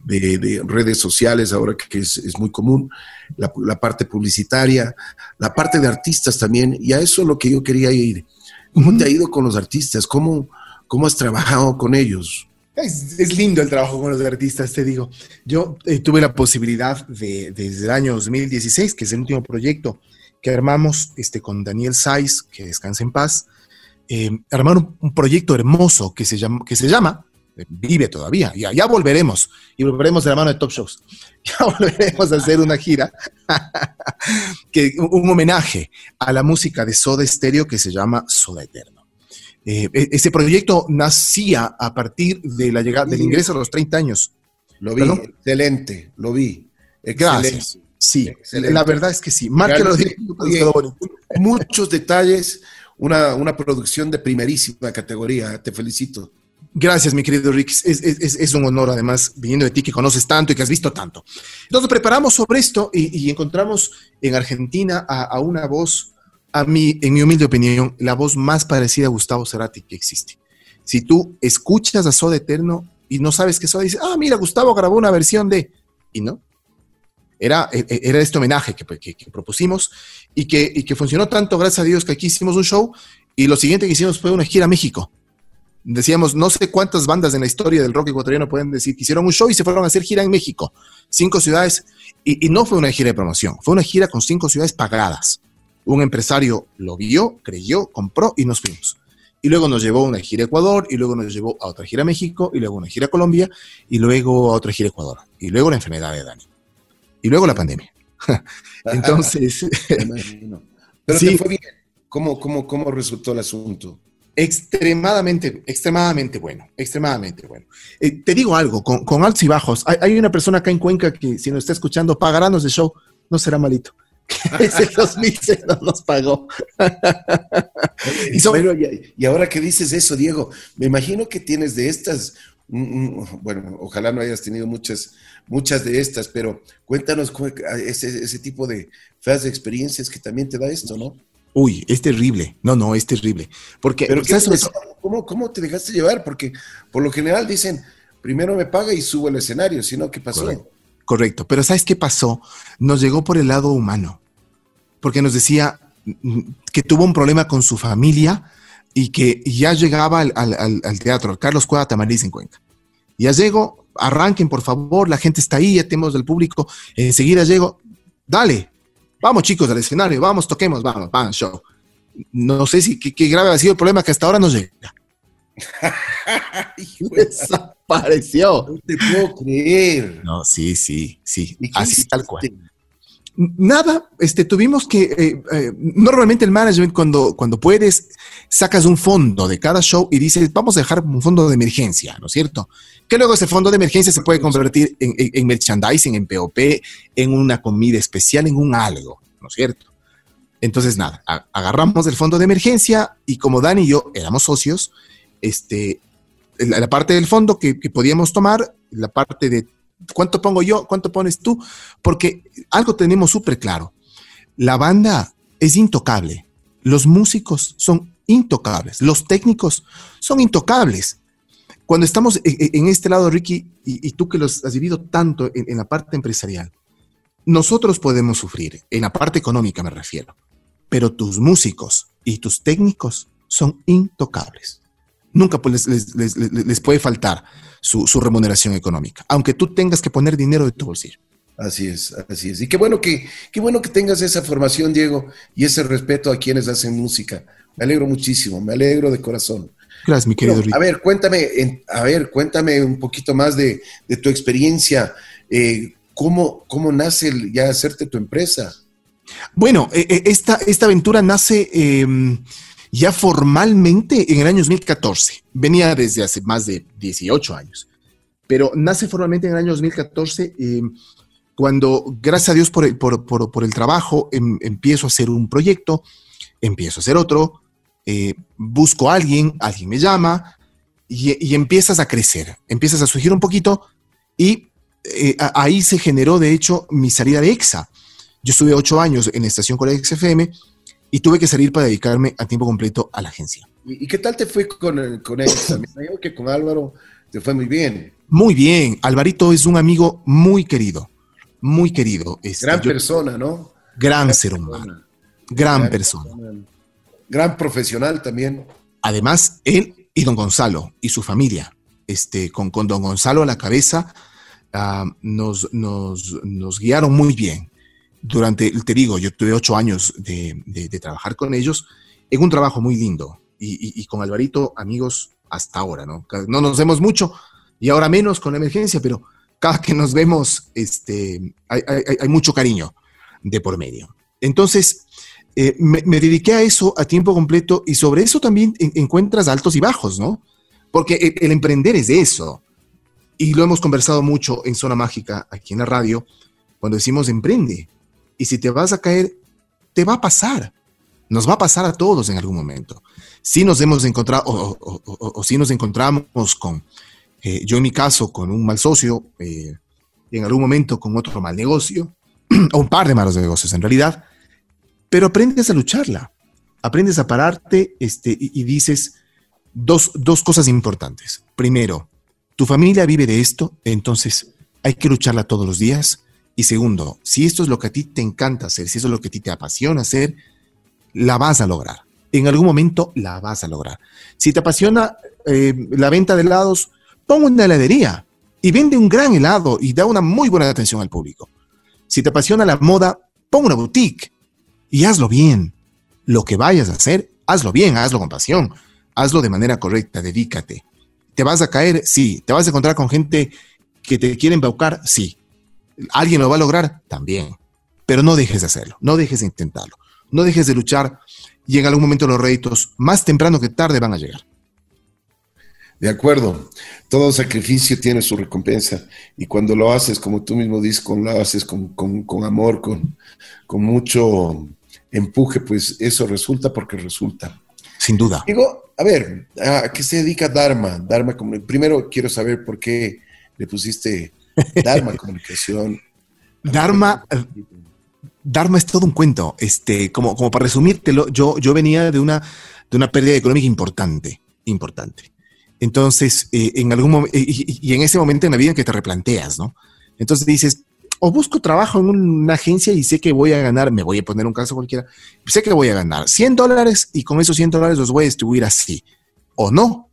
de, redes sociales, ahora que es, muy común, la, parte publicitaria, la parte de artistas también, y a eso es lo que yo quería ir. ¿Cómo te ha ido con los artistas? ¿Cómo, cómo has trabajado con ellos? Es, lindo el trabajo con los artistas, te digo. Yo eh, tuve la posibilidad de, desde el año 2016, que es el último proyecto que armamos este, con Daniel Saiz, que descansa en paz, eh, armar un, proyecto hermoso que se llama, que se llama eh, Vive todavía, ya, ya volveremos, y volveremos de la mano de Top Shows. Ya volveremos a hacer una gira, que, un homenaje a la música de Soda Stereo que se llama Soda Eterno. Eh, e-, ese proyecto nacía a partir de la llegada, del ingreso a los 30 años. Lo vi, excelente, lo vi. Gracias. Sí, la verdad es que sí. Márquelo Muchos detalles, una, una, producción de primerísima categoría. Te felicito. Gracias, mi querido Rick. Es, es, es, un honor, además, viniendo de ti que conoces tanto y que has visto tanto. Entonces, preparamos sobre esto y, encontramos en Argentina a, una voz a mí, en mi humilde opinión, la voz más parecida a Gustavo Cerati que existe. Si tú escuchas a Soda Eterno y no sabes qué Soda, dice, ah, mira, Gustavo grabó una versión de... Y no. Era, e, e, era este homenaje que, propusimos y que, funcionó tanto, gracias a Dios, que aquí hicimos un show y lo siguiente que hicimos fue una gira a México. Decíamos, no sé cuántas bandas en la historia del rock ecuatoriano pueden decir que hicieron un show y se fueron a hacer gira en México. Cinco ciudades. y no fue una gira de promoción, fue una gira con cinco ciudades pagadas un empresario lo vio, creyó, compró y nos fuimos. Y luego nos llevó una gira a Ecuador, y luego nos llevó a otra gira a México, y luego a una gira a Colombia, y luego a otra gira a Ecuador, y luego la enfermedad de Dani, y luego la pandemia. Entonces... Pero sí, fue bien. ¿Cómo, cómo, ¿Cómo resultó el asunto? Extremadamente, extremadamente bueno, extremadamente bueno. Eh, te digo algo, con, con altos y bajos, hay, hay, una persona acá en Cuenca que si nos está escuchando, pagarán de show, no será malito. ese 2006 no nos pagó. y, y, ahora que dices eso, Diego, me imagino que tienes de estas, bueno, ojalá no hayas tenido muchas, muchas de estas, pero cuéntanos ese, ese tipo de feas experiencias que también te da esto, ¿no? Uy, es terrible. No, no, es terrible. Porque, ¿Pero ¿cómo, ¿cómo, te dejaste llevar? Porque por lo general dicen, primero me paga y subo al escenario, si no, ¿qué pasó? Correcto, pero ¿sabes qué pasó? Nos llegó por el lado humano, porque nos decía que tuvo un problema con su familia y que ya llegaba al, teatro, Carlos Cueva Tamariz en Cuenca. Ya llego, arranquen por favor, la gente está ahí, ya tenemos el público, enseguida llego, dale, vamos chicos al escenario, vamos, toquemos, vamos, vamos, show. No sé si qué, grave ha sido el problema que hasta ahora no llega. Desapareció. No te puedo creer. No, sí, sí, sí. Así tal cual. Nada, este, tuvimos que, eh, eh, normalmente el management cuando, cuando puedes, sacas un fondo de cada show y dices, vamos a dejar un fondo de emergencia, ¿no es cierto? Que luego ese fondo de emergencia se puede convertir en, merchandising, en POP, en una comida especial, en un algo, ¿no es cierto? Entonces, nada, agarramos el fondo de emergencia y como Dani y yo éramos socios, este, la, parte del fondo que podíamos tomar, la parte de ¿Cuánto pongo yo? ¿Cuánto pones tú? Porque algo tenemos súper claro. La banda es intocable. Los músicos son intocables. Los técnicos son intocables. Cuando estamos en, este lado, Ricky, y, tú que los has vivido tanto en, en la parte empresarial, nosotros podemos sufrir, en la parte económica me refiero, pero tus músicos y tus técnicos son intocables. Nunca pues, les, les, les, puede faltar su, su, remuneración económica, aunque tú tengas que poner dinero de tu bolsillo. Así es, así es. Y qué bueno que, qué bueno que tengas esa formación, Diego, y ese respeto a quienes hacen música. Me alegro muchísimo, me alegro de corazón. Gracias, mi querido Rick. A ver, cuéntame, a ver, cuéntame un poquito más de, de tu experiencia. Eh, ¿cómo, ¿Cómo nace el, ya hacerte tu empresa? Bueno, eh, eh, esta, esta aventura nace em, ya formalmente en el año 2014. Venía desde hace más de 18 años, pero nace formalmente en el año 2014 eh, cuando, gracias a Dios por el, por, el trabajo, em, empiezo a hacer un proyecto, empiezo a hacer otro, eh, busco a alguien, alguien me llama y, empiezas a crecer, empiezas a surgir un poquito y eh, ahí se generó, de hecho, mi salida de EXA. Yo estuve ocho años en Estación Corea XFM y tuve que salir para dedicarme a tiempo completo a la agencia. ¿Y, qué tal te fue con, con él? También que con Álvaro te fue muy bien. Muy bien. Alvarito es un amigo muy querido, muy querido. Este, gran persona, ¿no? Gran, ser humano. Gran, persona. Gran profesional también. Además, él y don Gonzalo y su familia, este, con, con don Gonzalo a la cabeza, ah, nos, nos, nos guiaron muy bien durante, te digo, yo tuve ocho años de, trabajar con ellos en un trabajo muy lindo y, con Alvarito, amigos, hasta ahora, ¿no? No nos vemos mucho y ahora menos con la emergencia, pero cada que nos vemos, este, hay, mucho cariño de por medio. Entonces, eh, me, dediqué a eso a tiempo completo y sobre eso también encuentras altos y bajos, ¿no? Porque el, el emprender es de eso. Y lo hemos conversado mucho en Zona Mágica, aquí en la radio, cuando decimos emprende. Y si te vas a caer, te va a pasar. Nos va a pasar a todos en algún momento. Si nos hemos encontrado, o, si nos encontramos con, eh, yo en mi caso, con un mal socio, eh, en algún momento con otro mal negocio, o un par de malos negocios en realidad, pero aprendes a lucharla. Aprendes a pararte este, y, y dices dos, dos cosas importantes. Primero, tu familia vive de esto, entonces hay que lucharla todos los días y segundo, si esto es lo que a ti te encanta hacer, si eso es lo que a ti te apasiona hacer, la vas a lograr. En algún momento la vas a lograr. Si te apasiona eh, la venta de helados, pon una heladería y vende un gran helado y da una muy buena atención al público. Si te apasiona la moda, pon una boutique y hazlo bien. Lo que vayas a hacer, hazlo bien, hazlo con pasión, hazlo de manera correcta, dedícate. ¿Te vas a caer? Sí. ¿Te vas a encontrar con gente que te quiere embaucar? Sí. ¿Alguien lo va a lograr? También. Pero no dejes de hacerlo, no dejes de intentarlo, no dejes de luchar y en algún momento los réditos, más temprano que tarde, van a llegar. De acuerdo, todo sacrificio tiene su recompensa y cuando lo haces, como tú mismo dices, con, lo haces con, amor, con, con mucho empuje, pues eso resulta porque resulta. Sin duda. Digo, a ver, ¿a qué se dedica Dharma? Dharma, primero quiero saber por qué le pusiste Dharma Comunicación. Dharma, Dharma es todo un cuento. Este, como, como para resumírtelo, yo, yo venía de una, de una pérdida económica importante, importante. Entonces, eh, en algún y, en ese momento en la vida en que te replanteas, ¿no? Entonces dices, o busco trabajo en una agencia y sé que voy a ganar, me voy a poner un caso cualquiera, sé que voy a ganar 100 dólares y con esos 100 dólares los voy a distribuir así, o no,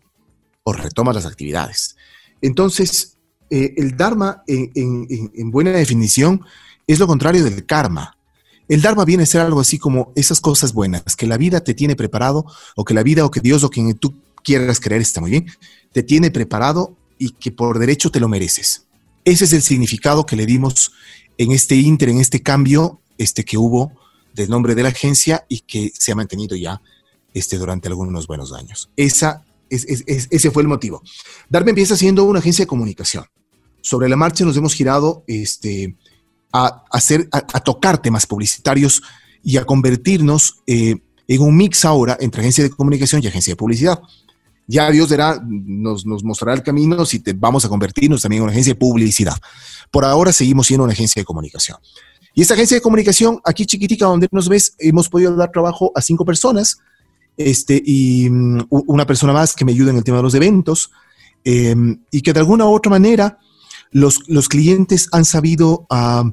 o retomas las actividades. Entonces, eh, el Dharma, en, buena definición, es lo contrario del karma. El Dharma viene a ser algo así como esas cosas buenas que la vida te tiene preparado, o que la vida o que Dios o quien tú quieras creer, está muy bien, te tiene preparado y que por derecho te lo mereces. Ese es el significado que le dimos en este inter, en este cambio este, que hubo del nombre de la agencia y que se ha mantenido ya este, durante algunos buenos años. Esa, es, ese fue el motivo. Darme empieza siendo una agencia de comunicación. Sobre la marcha nos hemos girado este, a, hacer, a, tocar temas publicitarios y a convertirnos eh, en un mix ahora entre agencia de comunicación y agencia de publicidad. Ya Dios nos, nos mostrará el camino si te, vamos a convertirnos también en una agencia de publicidad. Por ahora seguimos siendo una agencia de comunicación. Y esta agencia de comunicación, aquí chiquitica, donde nos ves, hemos podido dar trabajo a cinco personas este, y mm, una persona más que me ayuda en el tema de los eventos, em, y que de alguna u otra manera los, los clientes han sabido ah,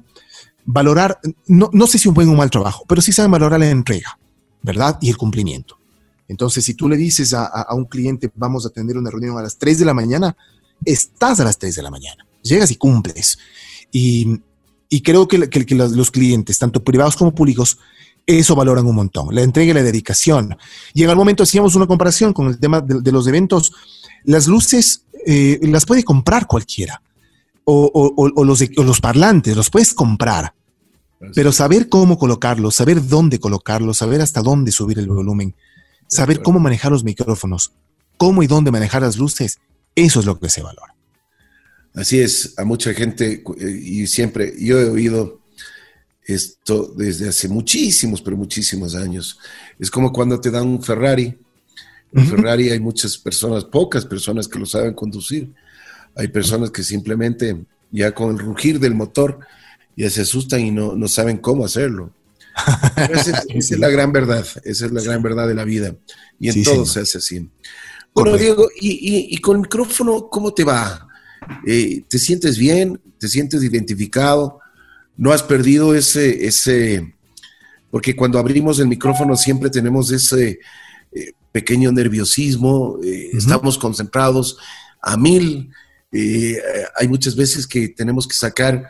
valorar, no, no, sé si un buen o mal trabajo, pero sí saben valorar la entrega, ¿verdad? Y el cumplimiento. Entonces, si tú le dices a, a, un cliente, vamos a tener una reunión a las 3 de la mañana, estás a las 3 de la mañana, llegas y cumples. Y, y creo que, que, los clientes, tanto privados como públicos, eso valoran un montón, la entrega y la dedicación. Y en algún momento hacíamos una comparación con el tema de, los eventos. Las luces eh, las puede comprar cualquiera, o, los, los parlantes, los puedes comprar. Pero saber cómo colocarlos, saber dónde colocarlos, saber hasta dónde subir el volumen, saber cómo manejar los micrófonos, cómo y dónde manejar las luces, eso es lo que se valora. Así es, a mucha gente, eh, y siempre yo he oído esto desde hace muchísimos, pero muchísimos años. Es como cuando te dan un Ferrari. Un Ferrari hay muchas personas, pocas personas que lo saben conducir. Hay personas que simplemente ya con el rugir del motor ya se asustan y no, no saben cómo hacerlo. Esa es, la gran verdad, esa es la gran verdad de la vida. Y en todo se hace así. Bueno, Diego, y, y, con el micrófono, ¿cómo te va? Eh, ¿Te sientes bien? ¿Te sientes identificado? no has perdido ese, ese, porque cuando abrimos el micrófono siempre tenemos ese eh, pequeño nerviosismo, eh, estamos concentrados a mil, eh, hay muchas veces que tenemos que sacar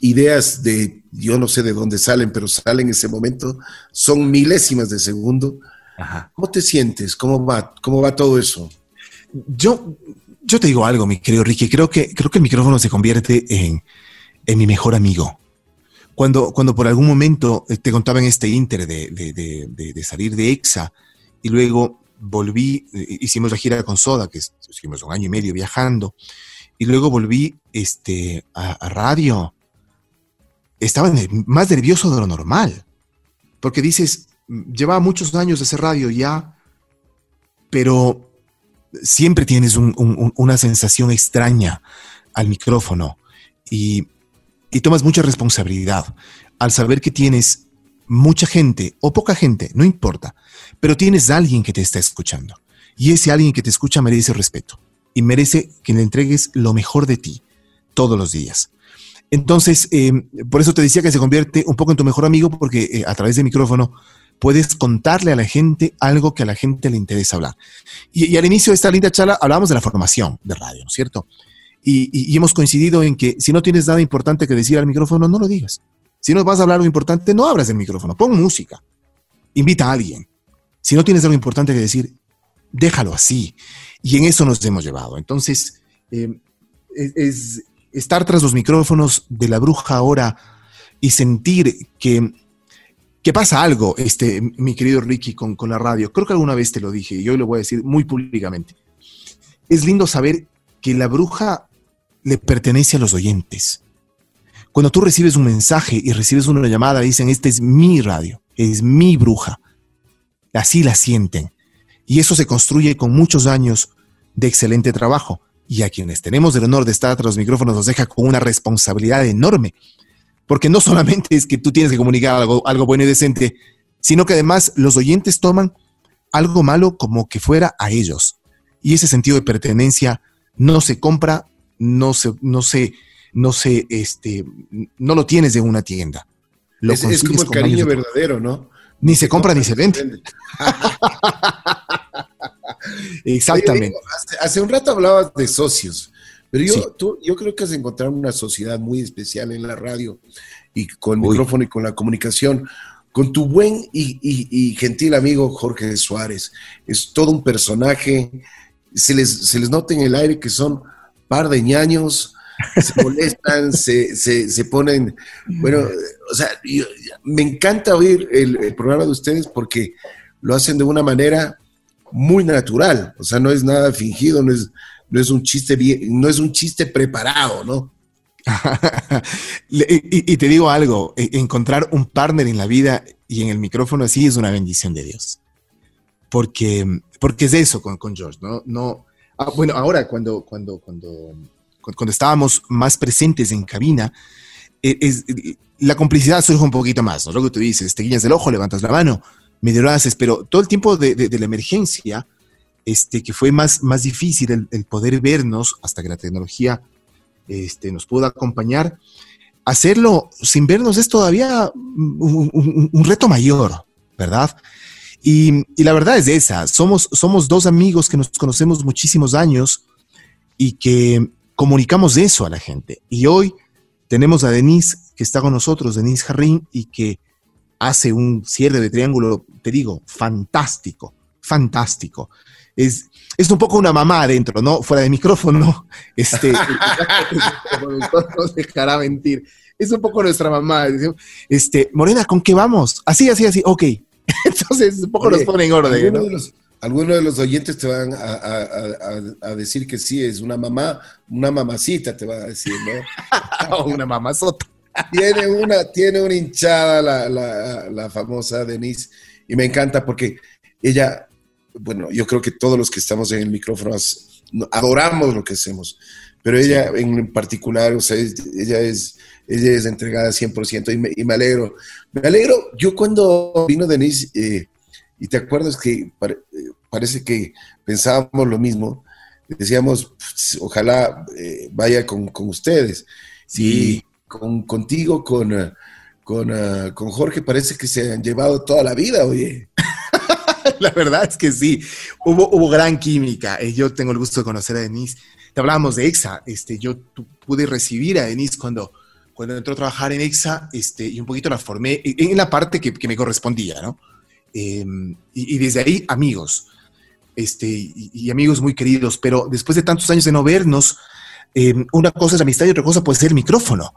ideas de, yo no sé de dónde salen, pero salen en ese momento, son milésimas de segundo. ¿Cómo te sientes? ¿Cómo va? ¿Cómo va todo eso? Yo, yo te digo algo, mi querido Ricky, creo que, creo que el micrófono se convierte en, en mi mejor amigo. Cuando, cuando por algún momento eh, te contaba en este inter de, de, salir de EXA y luego volví, eh, hicimos la gira con Soda, que hicimos un año y medio viajando, y luego volví este, a, radio, estaba más nervioso de lo normal, porque dices, llevaba muchos años de hacer radio ya, pero siempre tienes una sensación extraña al micrófono. Y y tomas mucha responsabilidad al saber que tienes mucha gente o poca gente, no importa, pero tienes alguien que te está escuchando. Y ese alguien que te escucha merece respeto y merece que le entregues lo mejor de ti todos los días. Entonces, eh, por eso te decía que se convierte un poco en tu mejor amigo porque eh, a través del micrófono puedes contarle a la gente algo que a la gente le interesa hablar. Y, y al inicio de esta linda charla hablábamos de la formación de radio, ¿no es cierto? y, hemos coincidido en que si no tienes nada importante que decir al micrófono, no lo digas. Si no vas a hablar algo importante, no abras el micrófono, pon música, invita a alguien. Si no tienes algo importante que decir, déjalo así. Y en eso nos hemos llevado. Entonces, eh, es, estar tras los micrófonos de la bruja ahora y sentir que, que pasa algo, este, mi querido Ricky, con, con la radio. Creo que alguna vez te lo dije y hoy lo voy a decir muy públicamente. Es lindo saber que la bruja le pertenece a los oyentes. Cuando tú recibes un mensaje y recibes una llamada, dicen, esta es mi radio, es mi bruja. Así la sienten. Y eso se construye con muchos años de excelente trabajo. Y a quienes tenemos el honor de estar tras los micrófonos nos deja con una responsabilidad enorme. Porque no solamente es que tú tienes que comunicar algo, algo bueno y decente, sino que además los oyentes toman algo malo como que fuera a ellos. Y ese sentido de pertenencia no se compra no se, no se, no se, este, no lo tienes de una tienda. es, como el cariño verdadero, ¿no? Ni se, compra, ni se vende. Exactamente. hace, un rato hablabas de socios, pero yo, tú, yo creo que has encontrado una sociedad muy especial en la radio y con el micrófono y con la comunicación con tu buen y, gentil amigo Jorge Suárez. Es todo un personaje. Se les, se les nota en el aire que son par de ñaños, se molestan, se, se, ponen. Bueno, o sea, me encanta oír el, programa de ustedes porque lo hacen de una manera muy natural. O sea, no es nada fingido, no es, no es un chiste bien, no es un chiste preparado, ¿no? y, te digo algo, e, encontrar un partner en la vida y en el micrófono así es una bendición de Dios. Porque, porque es eso con, con George, ¿no? no ah, bueno, ahora cuando, cuando, cuando, cuando estábamos más presentes en cabina, e, es, la complicidad surge un poquito más, ¿no? Lo que tú dices, te guiñas del ojo, levantas la mano, medio lo haces, pero todo el tiempo de, de, la emergencia, este, que fue más, más difícil el, el poder vernos hasta que la tecnología este, nos pudo acompañar. Hacerlo sin vernos es todavía un, reto mayor, ¿verdad? Y, la verdad es esa, somos, somos dos amigos que nos conocemos muchísimos años y que comunicamos eso a la gente. Y hoy tenemos a Denise que está con nosotros, Denise Jarrín, y que hace un cierre de triángulo, te digo, fantástico, fantástico. Es, es un poco una mamá adentro, ¿no? Fuera de micrófono, este, no dejará mentir. Es un poco nuestra mamá. Este, Morena, ¿con qué vamos? Así, así, así, ok. Entonces, un poco nos pone en orden, Algunos de los oyentes te van a, decir que sí, es una mamá, una mamacita te va a decir, ¿no? una mamazota. Tiene una, tiene una hinchada la, la, la famosa Denise y me encanta porque ella bueno, yo creo que todos los que estamos en el micrófono adoramos lo que hacemos, pero ella en particular, o sea, ella es, ella es entregada 100% y me, y me alegro. Me alegro, yo cuando vino Denise, eh, y te acuerdas que parece que pensábamos lo mismo, decíamos, ojalá eh, vaya con, ustedes. Sí. con, contigo, con, con, con Jorge, parece que se han llevado toda la vida, oye. la verdad es que sí, hubo, hubo gran química. Eh, yo tengo el gusto de conocer a Denise. Te hablábamos de EXA, este, yo pude recibir a Denise cuando, cuando entró a trabajar en EXA este, y un poquito la formé en la parte que, me correspondía, ¿no? Em, y, desde ahí, amigos, este, y, amigos muy queridos, pero después de tantos años de no vernos, em, una cosa es amistad y otra cosa puede ser el micrófono.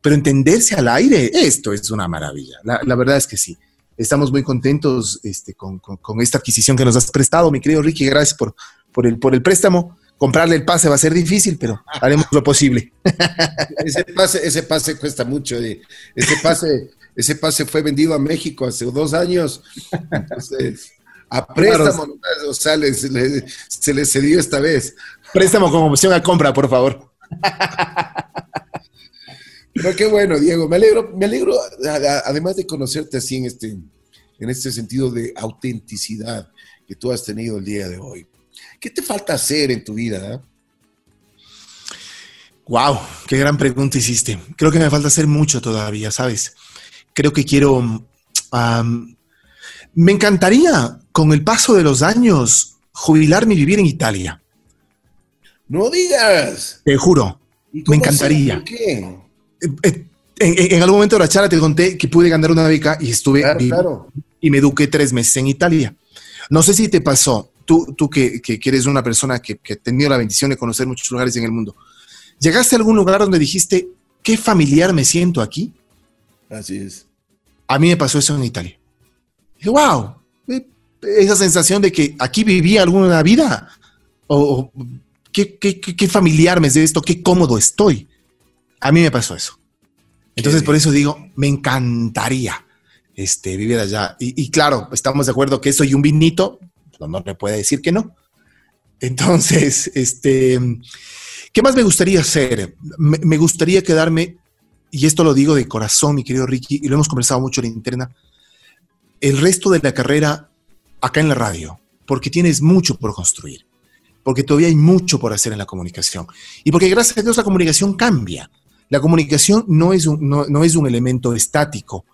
Pero entenderse al aire, esto es una maravilla. la verdad es que sí. Estamos muy contentos este, con, esta adquisición que nos has prestado, mi querido Ricky. Gracias por, por, el, por el préstamo. Comprarle el pase va a ser difícil, pero haremos lo posible. Ese pase, ese pase cuesta mucho. Eh. Ese pase, ese pase fue vendido a México hace dos años. Entonces, a préstamo, o sea, se le cedió esta vez. Préstamo como opción a compra, por favor. Pero qué bueno, Diego. Me alegro, me alegro, además de conocerte así en este, en este sentido de autenticidad que tú has tenido el día de hoy. ¿Qué te falta hacer en tu vida? Wow, qué gran pregunta hiciste. Creo que me falta hacer mucho todavía, ¿sabes? Creo que quiero. me encantaría, con el paso de los años, jubilarme y vivir en Italia. No digas. Te juro. Me encantaría. ¿Por qué? Eh, en, algún momento de la charla te conté que pude ganar una beca y estuve y me eduqué tres meses en Italia. No sé si te pasó, tú, tú que, que, eres una persona que, que ha tenido la bendición de conocer muchos lugares en el mundo, ¿llegaste a algún lugar donde dijiste, qué familiar me siento aquí? Así es. A mí me pasó eso en Italia. Dije, wow, eh, esa sensación de que aquí vivía alguna vida, o, qué, qué, qué familiar me es de esto, qué cómodo estoy. A mí me pasó eso. Entonces, por eso digo, me encantaría este, vivir allá. Y, claro, estamos de acuerdo que eso y un vinito, no, no me puede decir que no. Entonces, este, ¿qué más me gustaría hacer? Me, gustaría quedarme, y esto lo digo de corazón, mi querido Ricky, y lo hemos conversado mucho en la interna, el resto de la carrera acá en la radio, porque tienes mucho por construir, porque todavía hay mucho por hacer en la comunicación, y porque gracias a Dios la comunicación cambia. La comunicación no es un, no, es un elemento estático.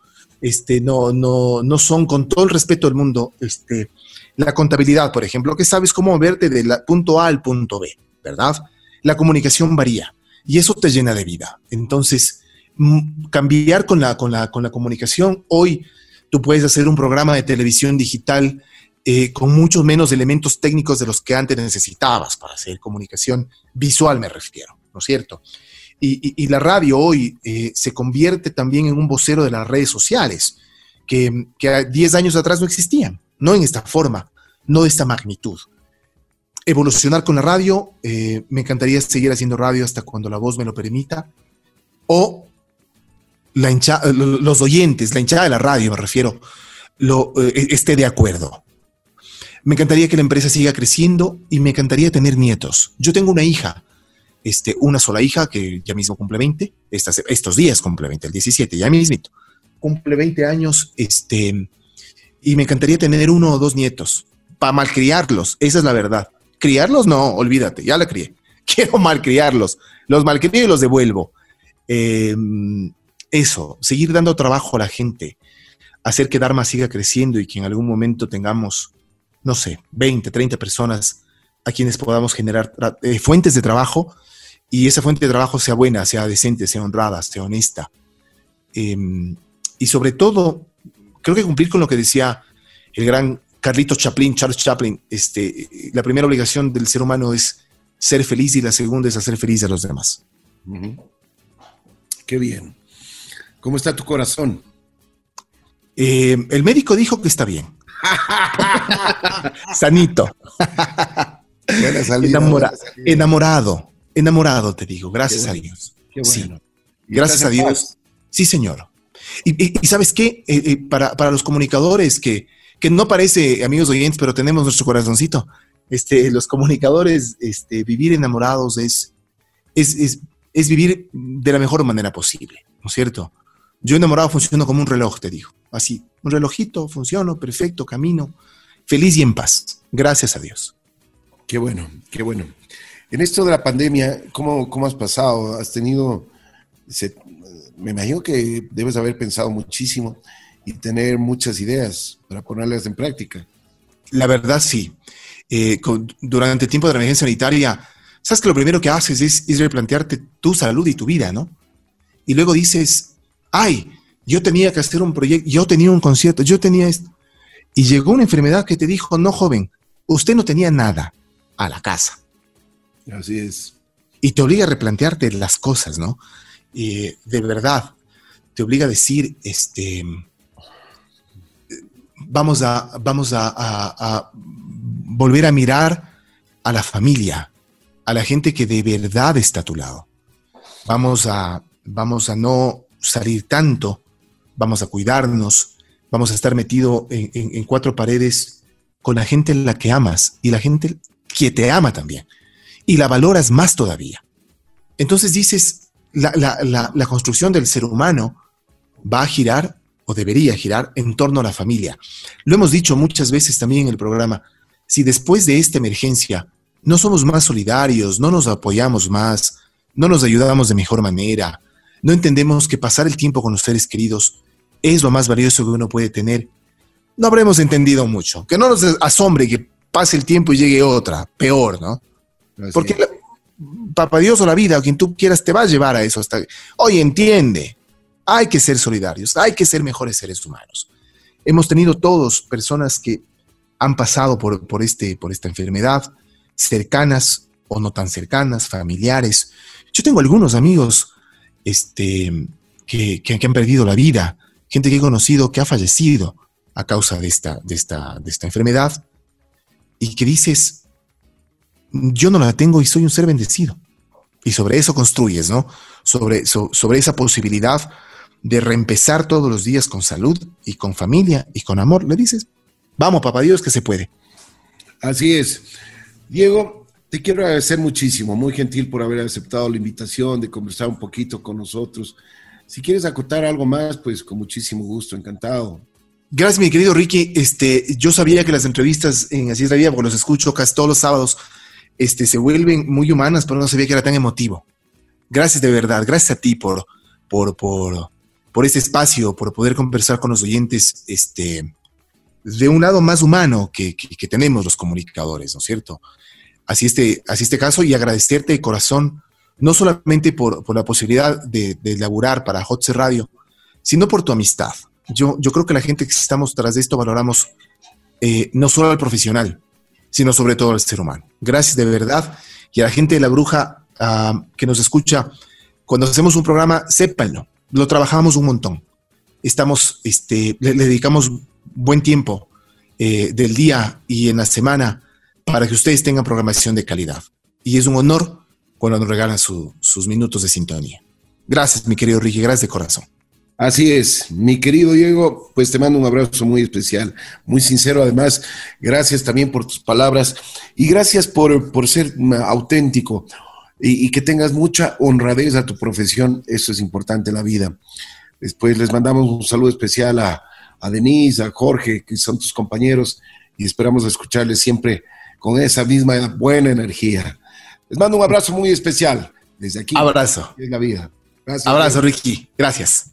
Este, no, no, no son, con todo el respeto del mundo, este, la contabilidad, por ejemplo, que sabes cómo moverte del punto A al punto B, ¿verdad? La comunicación varía y eso te llena de vida. Entonces, cambiar con la, con la, con la comunicación, hoy Tú puedes hacer un programa de televisión digital eh, con muchos menos elementos técnicos de los que antes necesitabas para hacer comunicación visual, me refiero, ¿no es cierto? Y, la radio hoy eh, se convierte también en un vocero de las redes sociales, que, que 10 años atrás no existían, no en esta forma, no de esta magnitud. Evolucionar con la radio, eh, me encantaría seguir haciendo radio hasta cuando la voz me lo permita, o la los oyentes, la hinchada de la radio, me refiero, lo, esté de acuerdo. Me encantaría que la empresa siga creciendo y me encantaría tener nietos. Yo tengo una hija, este, una sola hija que ya mismo cumple 20, estos días cumple 20, el 17, ya mismo. Cumple 20 años, este, y me encantaría tener uno o dos nietos para malcriarlos, esa es la verdad. Criarlos, no, olvídate, ya la crié. Quiero malcriarlos, los malcrio y los devuelvo. Em, eso, seguir dando trabajo a la gente, hacer que Dharma siga creciendo y que en algún momento tengamos no sé, 20, 30 personas a quienes podamos generar eh, fuentes de trabajo y esa fuente de trabajo sea buena, sea decente, sea honrada, sea honesta. Em, y sobre todo, creo que cumplir con lo que decía el gran Carlitos Chaplin, Charles Chaplin, este, la primera obligación del ser humano es ser feliz y la segunda es hacer feliz a los demás. Qué bien. ¿Cómo está tu corazón? Em, el médico dijo que está bien. Sanito. enamorado, enamorado, te digo, gracias a Dios. Sí. Gracias a Dios. Sí, señor. Y, sabes qué, eh, eh, para, los comunicadores que, que no parece, amigos oyentes, pero tenemos nuestro corazoncito, este, los comunicadores, este, vivir enamorados es, es, es vivir de la mejor manera posible, ¿no es cierto? Yo enamorado funciono como un reloj, te digo. Así, un relojito, funciono, perfecto, camino, feliz y en paz. Gracias a Dios. Qué bueno, qué bueno. En esto de la pandemia, ¿cómo, cómo has pasado? ¿Has tenido, me imagino que debes haber pensado muchísimo y tener muchas ideas para ponerlas en práctica? La verdad, sí. Eh, durante el tiempo de la emergencia sanitaria, sabes que lo primero que haces es, es replantearte tu salud y tu vida, ¿no? Y luego dices, ay, yo tenía que hacer un proyecto, yo tenía un concierto, yo tenía esto. Y llegó una enfermedad que te dijo, no, joven, usted no tenía nada a la casa. Así es. Y te obliga a replantearte las cosas, ¿no? Y de verdad, te obliga a decir, este, vamos a, vamos a, a volver a mirar a la familia, a la gente que de verdad está a tu lado. Vamos a, vamos a no salir tanto, vamos a cuidarnos, vamos a estar metido en, cuatro paredes con la gente en la que amas y la gente que te ama también. Y la valoras más todavía. Entonces dices, la, la construcción del ser humano va a girar o debería girar en torno a la familia. Lo hemos dicho muchas veces también en el programa. Si después de esta emergencia no somos más solidarios, no nos apoyamos más, no nos ayudamos de mejor manera, no entendemos que pasar el tiempo con los seres queridos es lo más valioso que uno puede tener. No habremos entendido mucho. Que no nos asombre que pase el tiempo y llegue otra, peor, ¿no? Porque Papá Dios o la vida o quien tú quieras te va a llevar a eso. Hasta... Hoy entiende, hay que ser solidarios, hay que ser mejores seres humanos. Hemos tenido todos personas que han pasado por, por, este, por esta enfermedad, cercanas o no tan cercanas, familiares. Yo tengo algunos amigos este, que, han perdido la vida, gente que he conocido que ha fallecido a causa de esta, de esta, de esta enfermedad, y que dices, yo no la tengo y soy un ser bendecido. Y sobre eso construyes, ¿no? Sobre, sobre esa posibilidad de reempezar todos los días con salud y con familia y con amor. Le dices, vamos, papá Dios, que se puede. Así es. Diego, te quiero agradecer muchísimo, muy gentil por haber aceptado la invitación de conversar un poquito con nosotros. Si quieres acotar algo más, pues con muchísimo gusto, encantado. Gracias, mi querido Ricky. Este, yo sabía que las entrevistas en Así es la vida, porque los escucho casi todos los sábados, este, se vuelven muy humanas, pero no sabía que era tan emotivo. Gracias de verdad, gracias a ti por, por, por, por este espacio, por poder conversar con los oyentes, este, de un lado más humano que, que tenemos los comunicadores, ¿no es cierto? Así este, así este caso y agradecerte de corazón, no solamente por, la posibilidad de, de laburar para Hotse Radio, sino por tu amistad, yo, yo creo que la gente que estamos tras de esto valoramos eh, no solo al profesional, sino sobre todo al ser humano. Gracias de verdad. Y a la gente de la bruja ah, que nos escucha, cuando hacemos un programa, sépanlo, lo trabajamos un montón. Estamos, este, le, dedicamos buen tiempo eh, del día y en la semana para que ustedes tengan programación de calidad. Y es un honor cuando nos regalan sus minutos de sintonía. Gracias, mi querido Ricky, gracias de corazón. Así es, mi querido Diego, pues te mando un abrazo muy especial, muy sincero además. Gracias también por tus palabras y gracias por, por ser auténtico y, que tengas mucha honradez a tu profesión. Eso es importante en la vida. Después les mandamos un saludo especial a, a Denise, a Jorge, que son tus compañeros y esperamos escucharles siempre con esa misma buena energía. Les mando un abrazo muy especial desde aquí. Abrazo. La vida. Gracias. Abrazo, Ricky. Gracias.